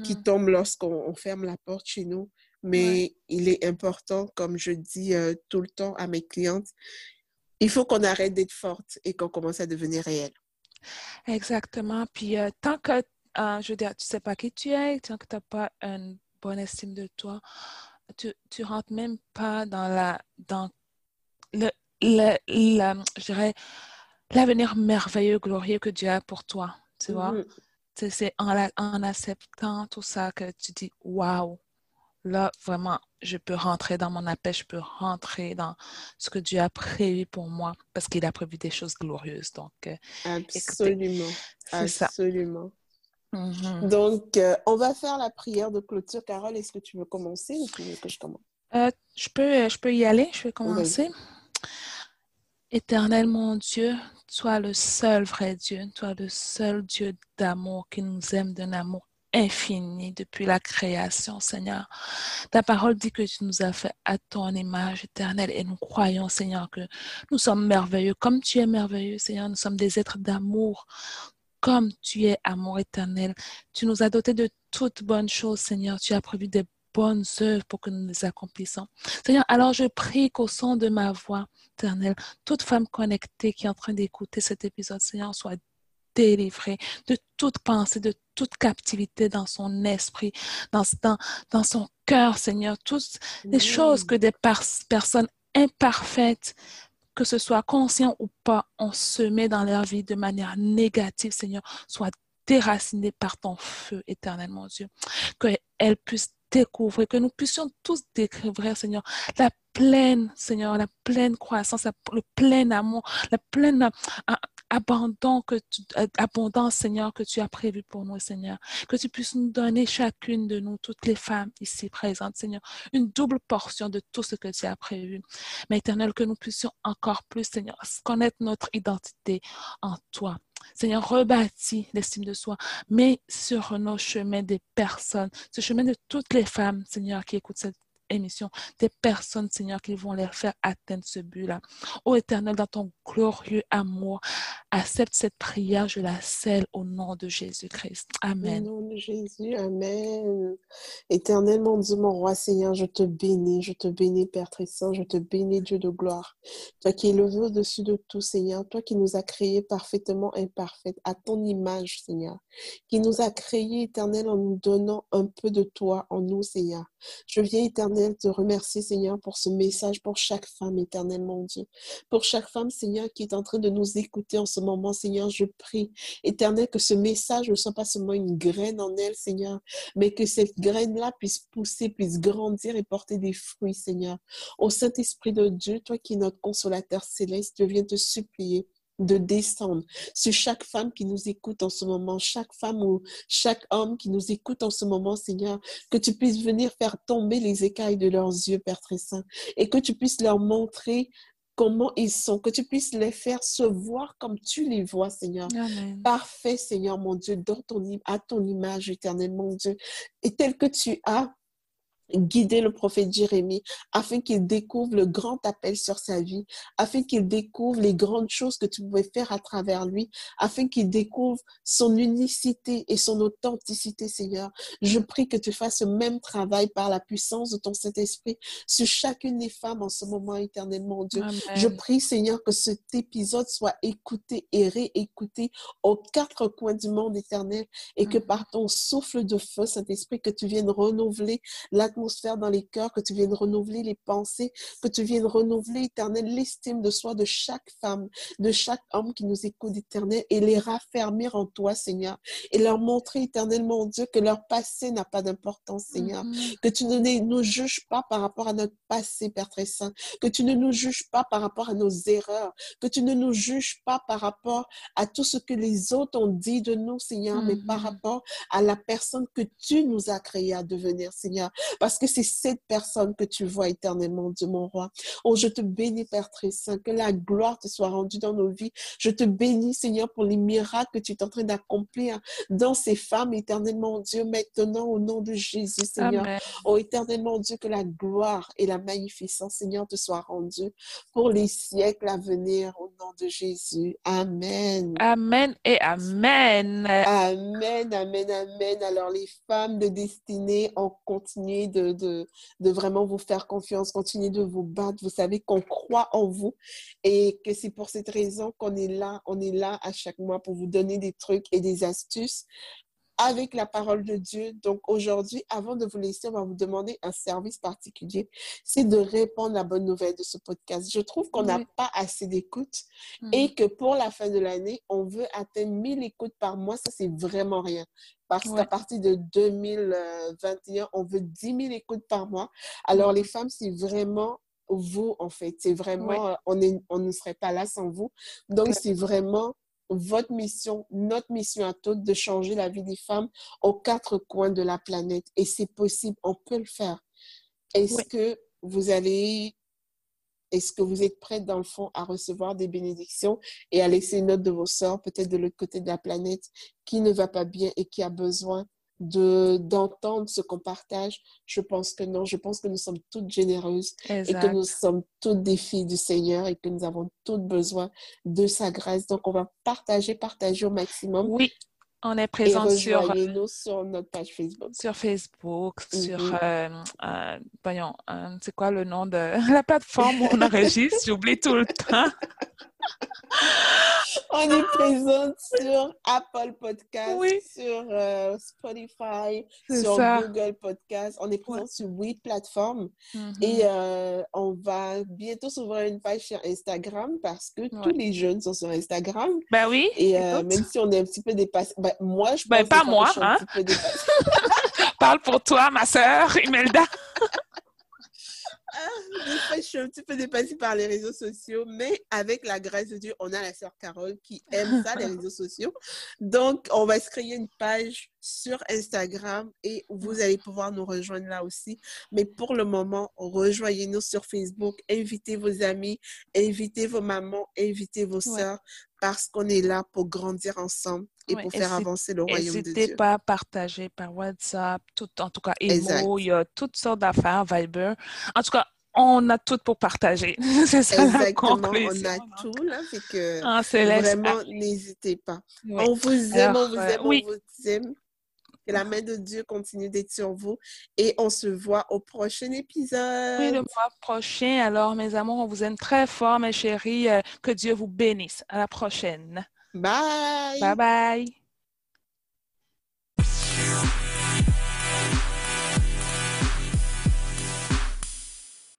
qui mm-hmm. tombent lorsqu'on ferme la porte chez nous. Mais il est important, comme je dis euh, tout le temps à mes clientes, il faut qu'on arrête d'être forte et qu'on commence à devenir réelle. Exactement. Puis euh, tant que, euh, je veux dire, tu ne sais pas qui tu es, tant que tu n'as pas une bonne estime de toi, tu ne rentres même pas dans la dans le, le, je dirais l'avenir merveilleux, glorieux que Dieu a pour toi. Tu vois? Mm-hmm. C'est en, en acceptant tout ça que tu dis waouh, là, vraiment, je peux rentrer dans mon appel, je peux rentrer dans ce que Dieu a prévu pour moi parce qu'il a prévu des choses glorieuses. Donc, euh, absolument. absolument. Mm-hmm. Donc, euh, on va faire la prière de clôture. Carole, est-ce que tu veux commencer ou tu veux que je commence? Euh, je, peux, je peux y aller, je vais commencer. Éternel mon Dieu, toi le seul vrai Dieu, toi le seul Dieu d'amour qui nous aime d'un amour infini depuis la création, Seigneur. Ta parole dit que tu nous as fait à ton image éternelle et nous croyons, Seigneur, que nous sommes merveilleux comme tu es merveilleux, Seigneur. Nous sommes des êtres d'amour comme tu es amour éternel. Tu nous as dotés de toutes bonnes choses, Seigneur. Tu as prévu des bonnes œuvres pour que nous les accomplissions. Seigneur, alors je prie qu'au son de ma voix, éternelle, toute femme connectée qui est en train d'écouter cet épisode, Seigneur, soit délivrée de toute pensée, de toute captivité dans son esprit, dans, dans, dans son cœur, Seigneur. Toutes les choses que des personnes imparfaites, que ce soit conscient ou pas, ont semé dans leur vie de manière négative, Seigneur, soient déracinées par ton feu éternel, mon Dieu. Qu'elles puissent découvrir, que nous puissions tous découvrir, Seigneur, la pleine, Seigneur, la pleine croissance, le plein amour, la pleine abandon que tu, abondance, Seigneur, que tu as prévu pour nous, Seigneur. Que tu puisses nous donner chacune de nous, toutes les femmes ici présentes, Seigneur, une double portion de tout ce que tu as prévu. Mais éternel, que nous puissions encore plus, Seigneur, connaître notre identité en toi. Seigneur, rebâtis l'estime de soi, mais sur nos chemins des personnes, ce chemin de toutes les femmes, Seigneur, qui écoutent cette émission, des personnes, Seigneur, qui vont les faire atteindre ce but-là. Ô Éternel, dans ton glorieux amour, accepte cette prière, je la scelle au nom de Jésus-Christ. Amen. Au nom de Jésus, Amen. Éternel, mon Dieu, mon roi, Seigneur, je te bénis, je te bénis, Père très saint, je te bénis, Dieu de gloire. Toi qui es levé au-dessus de tout, Seigneur, toi qui nous as créés parfaitement imparfaits, à ton image, Seigneur, qui nous a créés, Éternel, en nous donnant un peu de toi en nous, Seigneur. Je viens, Éternel, te remercier, Seigneur, pour ce message, pour chaque femme, Éternel, mon Dieu. Pour chaque femme, Seigneur, qui est en train de nous écouter en ce moment, Seigneur, je prie, Éternel, que ce message ne soit pas seulement une graine en elle, Seigneur, mais que cette graine-là puisse pousser, puisse grandir et porter des fruits, Seigneur. Au Saint-Esprit de Dieu, toi qui es notre consolateur céleste, je viens te supplier de descendre sur chaque femme qui nous écoute en ce moment, chaque femme ou chaque homme qui nous écoute en ce moment, Seigneur, que tu puisses venir faire tomber les écailles de leurs yeux, Père très saint, et que tu puisses leur montrer comment ils sont, que tu puisses les faire se voir comme tu les vois, Seigneur. Parfait, Seigneur, mon Dieu, dans ton, à ton image éternelle, mon Dieu, et tel que tu as guider le prophète Jérémie afin qu'il découvre le grand appel sur sa vie, afin qu'il découvre les grandes choses que tu pouvais faire à travers lui, afin qu'il découvre son unicité et son authenticité, Seigneur. Je prie que tu fasses le même travail par la puissance de ton Saint-Esprit sur chacune des femmes en ce moment éternellement, Dieu. Je prie, Seigneur, que cet épisode soit écouté et réécouté aux quatre coins du monde éternel et que par ton souffle de feu, Saint-Esprit, que tu viennes renouveler la atmosphère dans les cœurs, que tu viennes renouveler les pensées, que tu viennes renouveler, éternel, l'estime de soi de chaque femme, de chaque homme qui nous écoute, éternel, et les raffermir en toi, Seigneur, et leur montrer, éternel, mon Dieu, que leur passé n'a pas d'importance, Seigneur, mm-hmm. que tu ne nous juges pas par rapport à notre passé, Père très saint, que tu ne nous juges pas par rapport à nos erreurs, que tu ne nous juges pas par rapport à tout ce que les autres ont dit de nous, Seigneur, mais par mm-hmm. rapport à la personne que tu nous as créé à devenir, Seigneur parce que c'est cette personne que tu vois éternellement, Dieu mon roi. Oh, je te bénis, Père très saint, que la gloire te soit rendue dans nos vies. Je te bénis, Seigneur, pour les miracles que tu es en train d'accomplir dans ces femmes, éternellement, Dieu, maintenant, au nom de Jésus, Seigneur. Oh, éternellement, Dieu, que la gloire et la magnificence, Seigneur, te soient rendues pour les siècles à venir, au nom de Jésus. Amen. Amen et Amen. Amen, Amen, Amen. Alors, les femmes de destinée, on continue de, de, de vraiment vous faire confiance, continuez de vous battre. Vous savez qu'on croit en vous et que c'est pour cette raison qu'on est là. On est là à chaque mois pour vous donner des trucs et des astuces avec la parole de Dieu. Donc aujourd'hui, avant de vous laisser, on va vous demander un service particulier. C'est de répondre la bonne nouvelle de ce podcast. Je trouve qu'on n'a pas assez d'écoute hmm. et que pour la fin de l'année, on veut atteindre 1000 écoutes par mois. Ça, c'est vraiment rien. Parce qu'à partir de 2021, on veut 10 000 écoutes par mois. Alors, les femmes, c'est vraiment vous, en fait. C'est vraiment, on, est, on ne serait pas là sans vous. Donc, c'est vraiment votre mission, notre mission à toutes de changer la vie des femmes aux quatre coins de la planète. Et c'est possible, on peut le faire. Est-ce que vous allez, est-ce que vous êtes prête dans le fond à recevoir des bénédictions et à laisser une note de vos sœurs, peut-être de l'autre côté de la planète, qui ne va pas bien et qui a besoin de d'entendre ce qu'on partage, je pense que non. Je pense que nous sommes toutes généreuses et que nous sommes toutes des filles du Seigneur et que nous avons toutes besoin de sa grâce. Donc, on va partager, partager au maximum. Oui. On est présent sur, nous sur notre page Facebook. Sur Facebook, sur, mm-hmm. euh, euh, voyons, euh, c'est quoi le nom de la plateforme où on enregistre? J'oublie tout le temps. On est présente sur Apple Podcast, sur euh, Spotify, sur Google Podcast. On est présente sur huit plateformes. Mm-hmm. Et euh, on va bientôt s'ouvrir une page sur Instagram parce que tous les jeunes sont sur Instagram. Ben oui. Et euh, même si on est un petit peu dépassé, ben, moi, je ben, pense ben, pas moi, hein? Parle pour toi, ma sœur, Imelda. Ah, je suis un petit peu dépassée par les réseaux sociaux, mais avec la grâce de Dieu, on a la sœur Carole qui aime ça, les réseaux sociaux. Donc, on va se créer une page sur Instagram et vous allez pouvoir nous rejoindre là aussi. Mais pour le moment, rejoignez-nous sur Facebook, invitez vos amis, invitez vos mamans, invitez vos sœurs parce qu'on est là pour grandir ensemble et pour faire avancer le royaume de Dieu. N'hésitez pas à partager par WhatsApp, tout, en tout cas, Emo, il y a toutes sortes d'affaires, Viber. En tout cas, on a tout pour partager. c'est ça Exactement, on a tout là, fait que ah, vraiment, n'hésitez pas. On vous aime, on vous aime, on vous aime. Que la main de Dieu continue d'être sur vous et on se voit au prochain épisode. Oui, le mois prochain. Alors, mes amours, on vous aime très fort, mes chéris. Euh, que Dieu vous bénisse. À la prochaine. Bye. Bye bye.